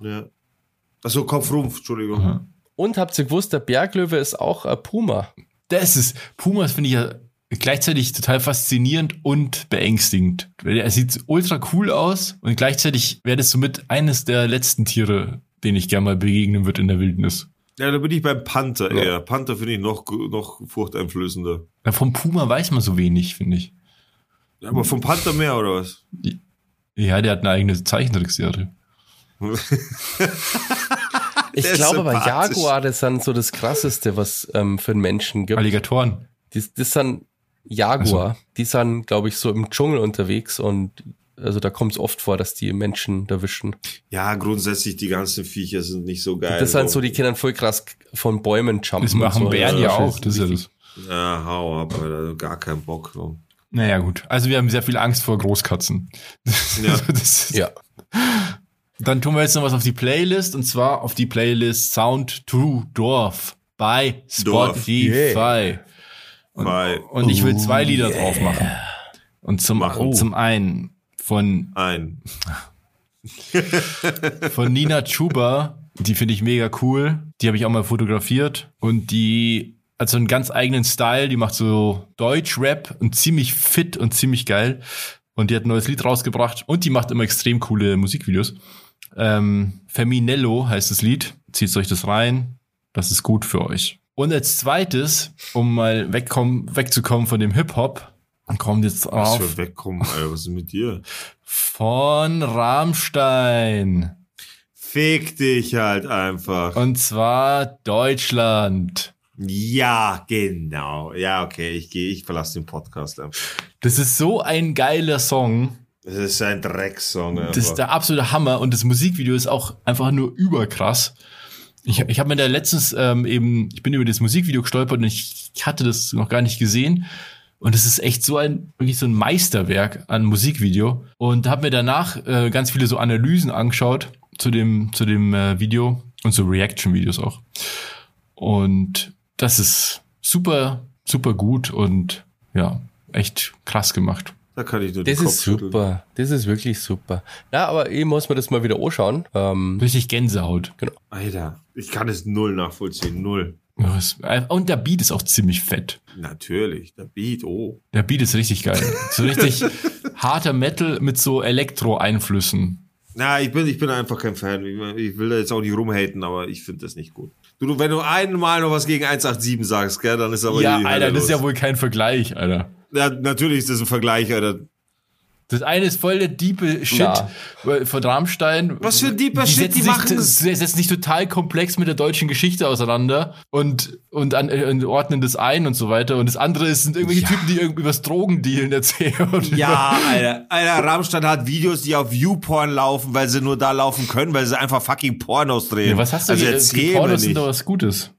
Ja. Achso, Kopfrumpf, Entschuldigung. Und habt ihr gewusst, der Berglöwe ist auch ein Puma. Das ist, Pumas finde ich ja gleichzeitig total faszinierend und beängstigend. Er sieht ultra cool aus und gleichzeitig wäre das somit eines der letzten Tiere, denen ich gerne mal begegnen würde in der Wildnis. Ja, da bin ich beim Panther eher. Panther finde ich noch, noch furchteinflößender. Ja, vom Puma weiß man so wenig, finde ich. Ja, aber vom Panther mehr, oder was? Ja, der hat eine eigene Zeichentrickserie. Ich ist glaube aber sympathisch. Jaguare sind so das krasseste, was ähm, für einen Menschen gibt. Alligatoren. Das, das sind Jaguar. Die sind, glaube ich, so im Dschungel unterwegs und also da kommt es oft vor, dass die Menschen erwischen. Ja, grundsätzlich die ganzen Viecher sind nicht so geil. Das sind so, die können voll krass von Bäumen jumpen. Das machen und so. Bären ja das auch, das ist ja das. Ja, hau ab, Alter. Gar keinen Bock. So. Naja, gut. Also wir haben sehr viel Angst vor Großkatzen. Ja. das ist, Ja. Dann tun wir jetzt noch was auf die Playlist und zwar auf die Playlist Sound to Dorf bei Dorf, Spotify. Und, Bei und ich will zwei Lieder drauf machen. Und zum, Machen. zum einen von, ein. von Nina Chuba, die finde ich mega cool. Die habe ich auch mal fotografiert und die hat so einen ganz eigenen Style. Die macht so Deutsch-Rap und ziemlich fit und ziemlich geil. Und die hat ein neues Lied rausgebracht und die macht immer extrem coole Musikvideos. Ähm, Feminello heißt das Lied. Zieht euch das rein. Das ist gut für euch. Und als zweites, um mal wegkommen, wegzukommen von dem Hip-Hop, kommt jetzt Was auf für wegkommen, Alter. Was ist mit dir? von Rammstein. Fick dich halt einfach. Und zwar Deutschland. Ja, genau. Ja, okay, ich gehe, ich verlasse den Podcast einfach. Das ist so ein geiler Song. Das ist ein Drecksong. Das ist der absolute Hammer. Und das Musikvideo ist auch einfach nur überkrass. Ich, ich habe mir da letztens ähm, eben, ich bin über das Musikvideo gestolpert und ich, ich hatte das noch gar nicht gesehen. Und es ist echt so ein, wirklich so ein Meisterwerk an Musikvideo. Und habe mir danach äh, ganz viele so Analysen angeschaut zu dem, zu dem äh, Video und so Reaction-Videos auch. Und das ist super, super gut und ja, echt krass gemacht. da kann ich nur Das den ist schütteln. super. Das ist wirklich super. Ja, aber ich muss mir das mal wieder anschauen. Ähm, Richtig Gänsehaut. Alter, ich kann es null nachvollziehen. Null. Es- Und der Beat ist auch ziemlich fett. Natürlich. Der Beat, oh. Der Beat ist richtig geil. So richtig harter Metal mit so Elektro-Einflüssen. Na, ich bin, ich bin einfach kein Fan. Ich, will da jetzt auch nicht rumhaten, aber ich finde das nicht gut. Du, wenn du einmal noch was gegen 187 sagst, gell, dann ist aber ja, Alter, das ist ja wohl kein Vergleich, Alter. ja, natürlich ist das ein Vergleich, Alter. Das eine ist voll der diepe Shit Ja. von Rammstein. Was für ein deeper Shit, setzen die sich, machen das- Sie setzen sich total komplex mit der deutschen Geschichte auseinander und, und, an, und ordnen das ein und so weiter. Und das andere ist, sind irgendwelche Typen, die irgendwie über das Drogendealen erzählen. Und Ja, Alter. Alter, Rammstein hat Videos, die auf YouPorn laufen, weil sie nur da laufen können, weil sie einfach fucking Pornos drehen. Ja, was hast du also hier? erzähl Die Pornos sind nicht. doch was Gutes.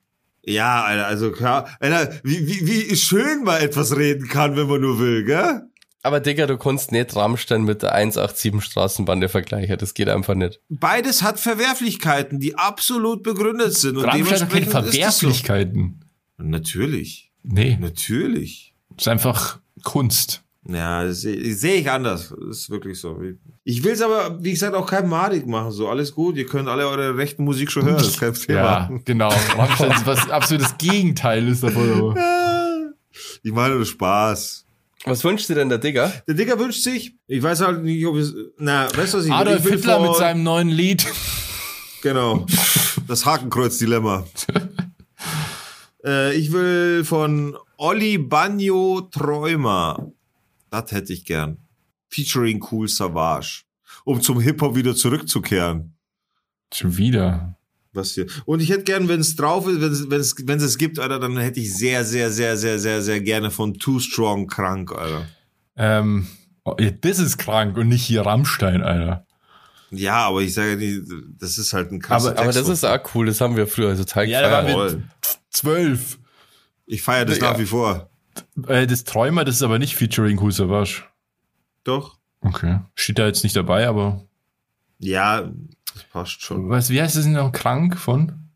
Ja, Alter, also klar. Alter, wie, wie, wie schön man etwas reden kann, wenn man nur will, gell? Aber Digga, du kannst nicht Rammstein mit der 187 Straßenbahn vergleichen. Das geht einfach nicht. Beides hat Verwerflichkeiten, die absolut begründet sind. Und Rammstein hat keine Verwerflichkeiten. So. Natürlich. Nee, Natürlich. das ist einfach Kunst. Ja, das sehe seh ich anders. Das ist wirklich so. Ich will es aber, wie gesagt, auch kein Madig machen. So, alles gut. Ihr könnt alle eure rechten Musik schon hören. Das ist kein Thema. Ja, genau. Rammstein ist was absolut das Gegenteil ist davon. Ich meine nur Spaß. Was wünscht dir denn der Digger? Der Digger wünscht sich, ich weiß halt nicht, ob es, na, weißt du, was ich? Adolf ich Hitler mit seinem neuen Lied. Genau. Das Hakenkreuz-Dilemma. äh, ich will von Olli Bagno Träumer. Das hätte ich gern. Featuring Cool Savage. Um zum Hip-Hop wieder zurückzukehren. Schon wieder. Was hier. Und ich hätte gern, wenn es drauf ist, wenn es, wenn es, wenn es gibt, Alter, dann hätte ich sehr, sehr, sehr, sehr, sehr, sehr gerne von Too Strong krank, Alter. Ähm, oh, ja, das ist krank und nicht hier Rammstein, Alter. Ja, aber ich sage nicht, das ist halt ein krasser Aber- Aber das ist auch cool, das haben wir früher total Ja, da waren gefeiert. wir- Voll. Zwölf. Ich feiere das Ja. nach wie vor. Äh, das Träumer, das ist aber nicht featuring Savage. Doch. Okay. Steht da jetzt nicht dabei, aber Ja, das passt schon. was, wie heißt das denn noch? Krank von?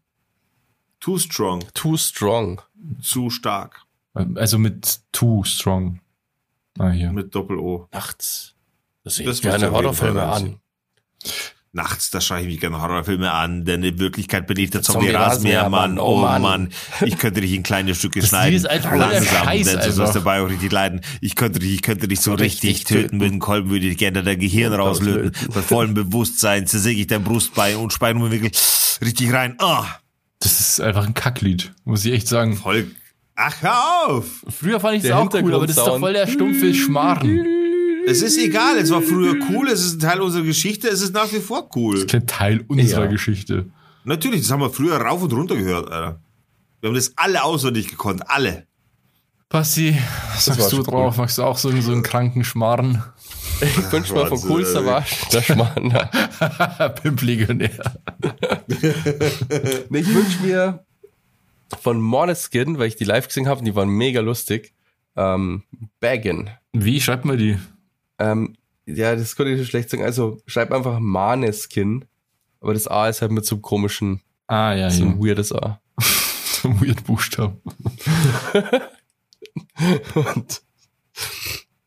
Too strong. Too strong. Zu stark. Also mit Too Strong. Ah, hier. Mit Doppel-O. Nachts. Das sehe Das ich gerne Horrorfilme an. Nachts, da schaue ich mich gerne Horrorfilme an, denn in Wirklichkeit bin ich der Zombie-Rasenmähermann. Oh Oh Mann. Mann. Ich könnte dich in kleine Stücke Das schneiden. Ist einfach der Scheiß, denn du sollst einfach. dabei auch richtig leiden. Ich könnte dich, ich könnte dich so, So richtig, richtig töten. töten. Mit dem Kolben würde ich gerne dein Gehirn rauslöten. rauslöten. Bei vollem Bewusstsein zersäge ich dein Brustbein und Speinumwinkel richtig rein. Ah, Das ist einfach ein Kacklied, muss ich echt sagen. voll. Ach, hör auf! Früher fand ich das Der auch cool, aber das ist doch voll der stumpfe Schmarren. Es ist egal, es war früher cool, es ist ein Teil unserer Geschichte, es ist nach wie vor cool. Kein Teil unserer Ja. Geschichte. Natürlich, das haben wir früher rauf und runter gehört, Alter. Wir haben das alle auswendig gekonnt, alle. Basti, was war sagst du drauf? Magst du auch so, einen- so einen kranken Schmarren? Ich wünsche mal von Cool. Savage, der Schmarrn. Pimplegionär. Nee, Ich wünsche mir von Måneskin, weil ich die live gesehen habe und die waren mega lustig, ähm, Baggin. Wie schreibt man die? Ähm, ja, das konnte ich so schlecht sagen. Also schreib einfach Maneskin. Aber das A ist halt mit so einem komischen, Ah, ja, so ja. ein weirdes A. So ein weird Buchstaben. Und,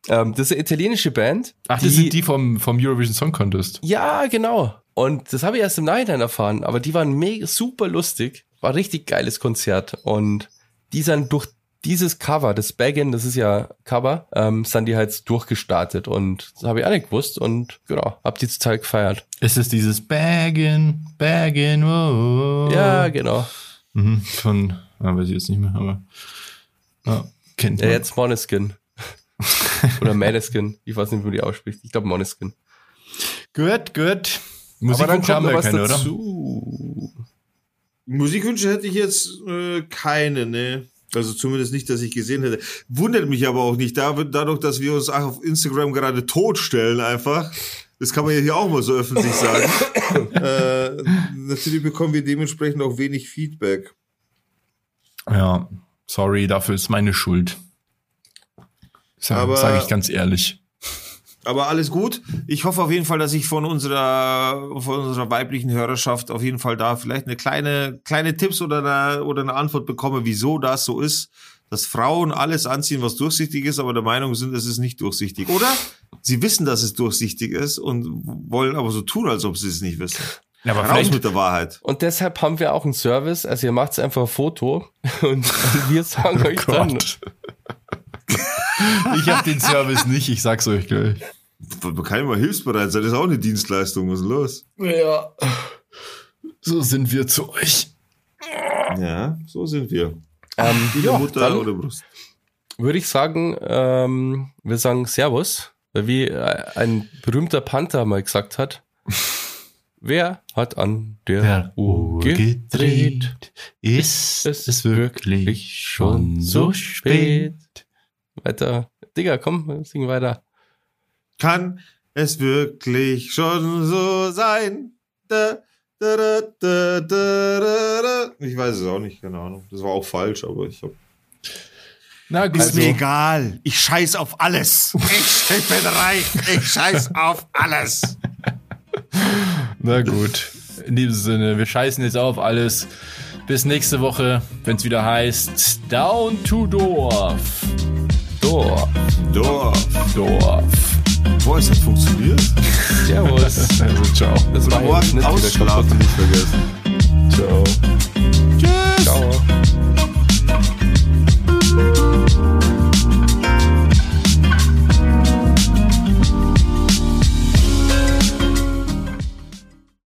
ähm, das ist eine italienische Band. Ach, das sind die vom, vom Eurovision Song Contest. Ja, genau. Und das habe ich erst im Nachhinein erfahren. Aber die waren mega super lustig. War richtig geiles Konzert. Und die sind durch dieses Cover, das Baggin, das ist ja Cover, ähm, sind die halt durchgestartet. Und das habe ich auch nicht gewusst. Und genau, hab die total gefeiert. Ist es dieses Baggin, Baggin, oh, oh. Ja, genau. Mhm, von, ah, weiß ich jetzt nicht mehr, aber. Ja, kennt Ja, man. jetzt Moneskin. Oder Maneskin. Ich weiß nicht, wie man die ausspricht. Ich glaube Moneskin. Gut, gut. Aber dann Musik kommt haben wir was keine, oder? dazu. Musikwünsche hätte ich jetzt äh, keine, ne? Also zumindest nicht, dass ich gesehen hätte. Wundert mich aber auch nicht, da, dadurch, dass wir uns auch auf Instagram gerade totstellen einfach. Das kann man ja hier auch mal so öffentlich sagen. äh, natürlich bekommen wir dementsprechend auch wenig Feedback. Ja, sorry, dafür ist meine Schuld. Sage sag ich ganz ehrlich. Aber alles gut. Ich hoffe auf jeden Fall, dass ich von unserer, von unserer weiblichen Hörerschaft auf jeden Fall da vielleicht eine kleine, kleine Tipps oder eine, oder eine Antwort bekomme, wieso das so ist, dass Frauen alles anziehen, was durchsichtig ist, aber der Meinung sind, es ist nicht durchsichtig. Oder sie wissen, dass es durchsichtig ist und wollen aber so tun, als ob sie es nicht wissen. Ja, aber Raus mit der Wahrheit. Und deshalb haben wir auch einen Service. Also ihr macht einfach ein Foto und wir sagen euch dann. Ich habe den Service nicht, ich sag's euch gleich. Man kann immer hilfsbereit sein, das ist auch eine Dienstleistung. Was ist los? Ja. So sind wir zu euch. Ja, so sind wir. Ähm, ja, Mutter dann oder Brust. würde ich sagen, ähm, wir sagen Servus. Weil Wie äh, ein berühmter Panther mal gesagt hat. Wer hat an der, Der Uhr gedreht? gedreht. Ist Es es wirklich schon so spät? Weiter. Digga, komm, sing weiter. Kann es wirklich schon so sein? Da, da, da, da, da, da, da. Ich weiß es auch nicht, keine Ahnung. Das war auch falsch, aber ich hab. Na gut. Ist mir egal. Ich scheiß auf alles. Ich, ich bin reich. Ich scheiß auf alles. Na gut. In diesem Sinne, wir scheißen jetzt auf alles. Bis nächste Woche, wenn es wieder heißt Down to Dorf. Dorf. Dorf. Dorf. Boah, es hat funktioniert. Servus. also, ciao. Das Guten war Morgen. Ausschlafen nicht vergessen. Ciao. Tschüss. Ciao.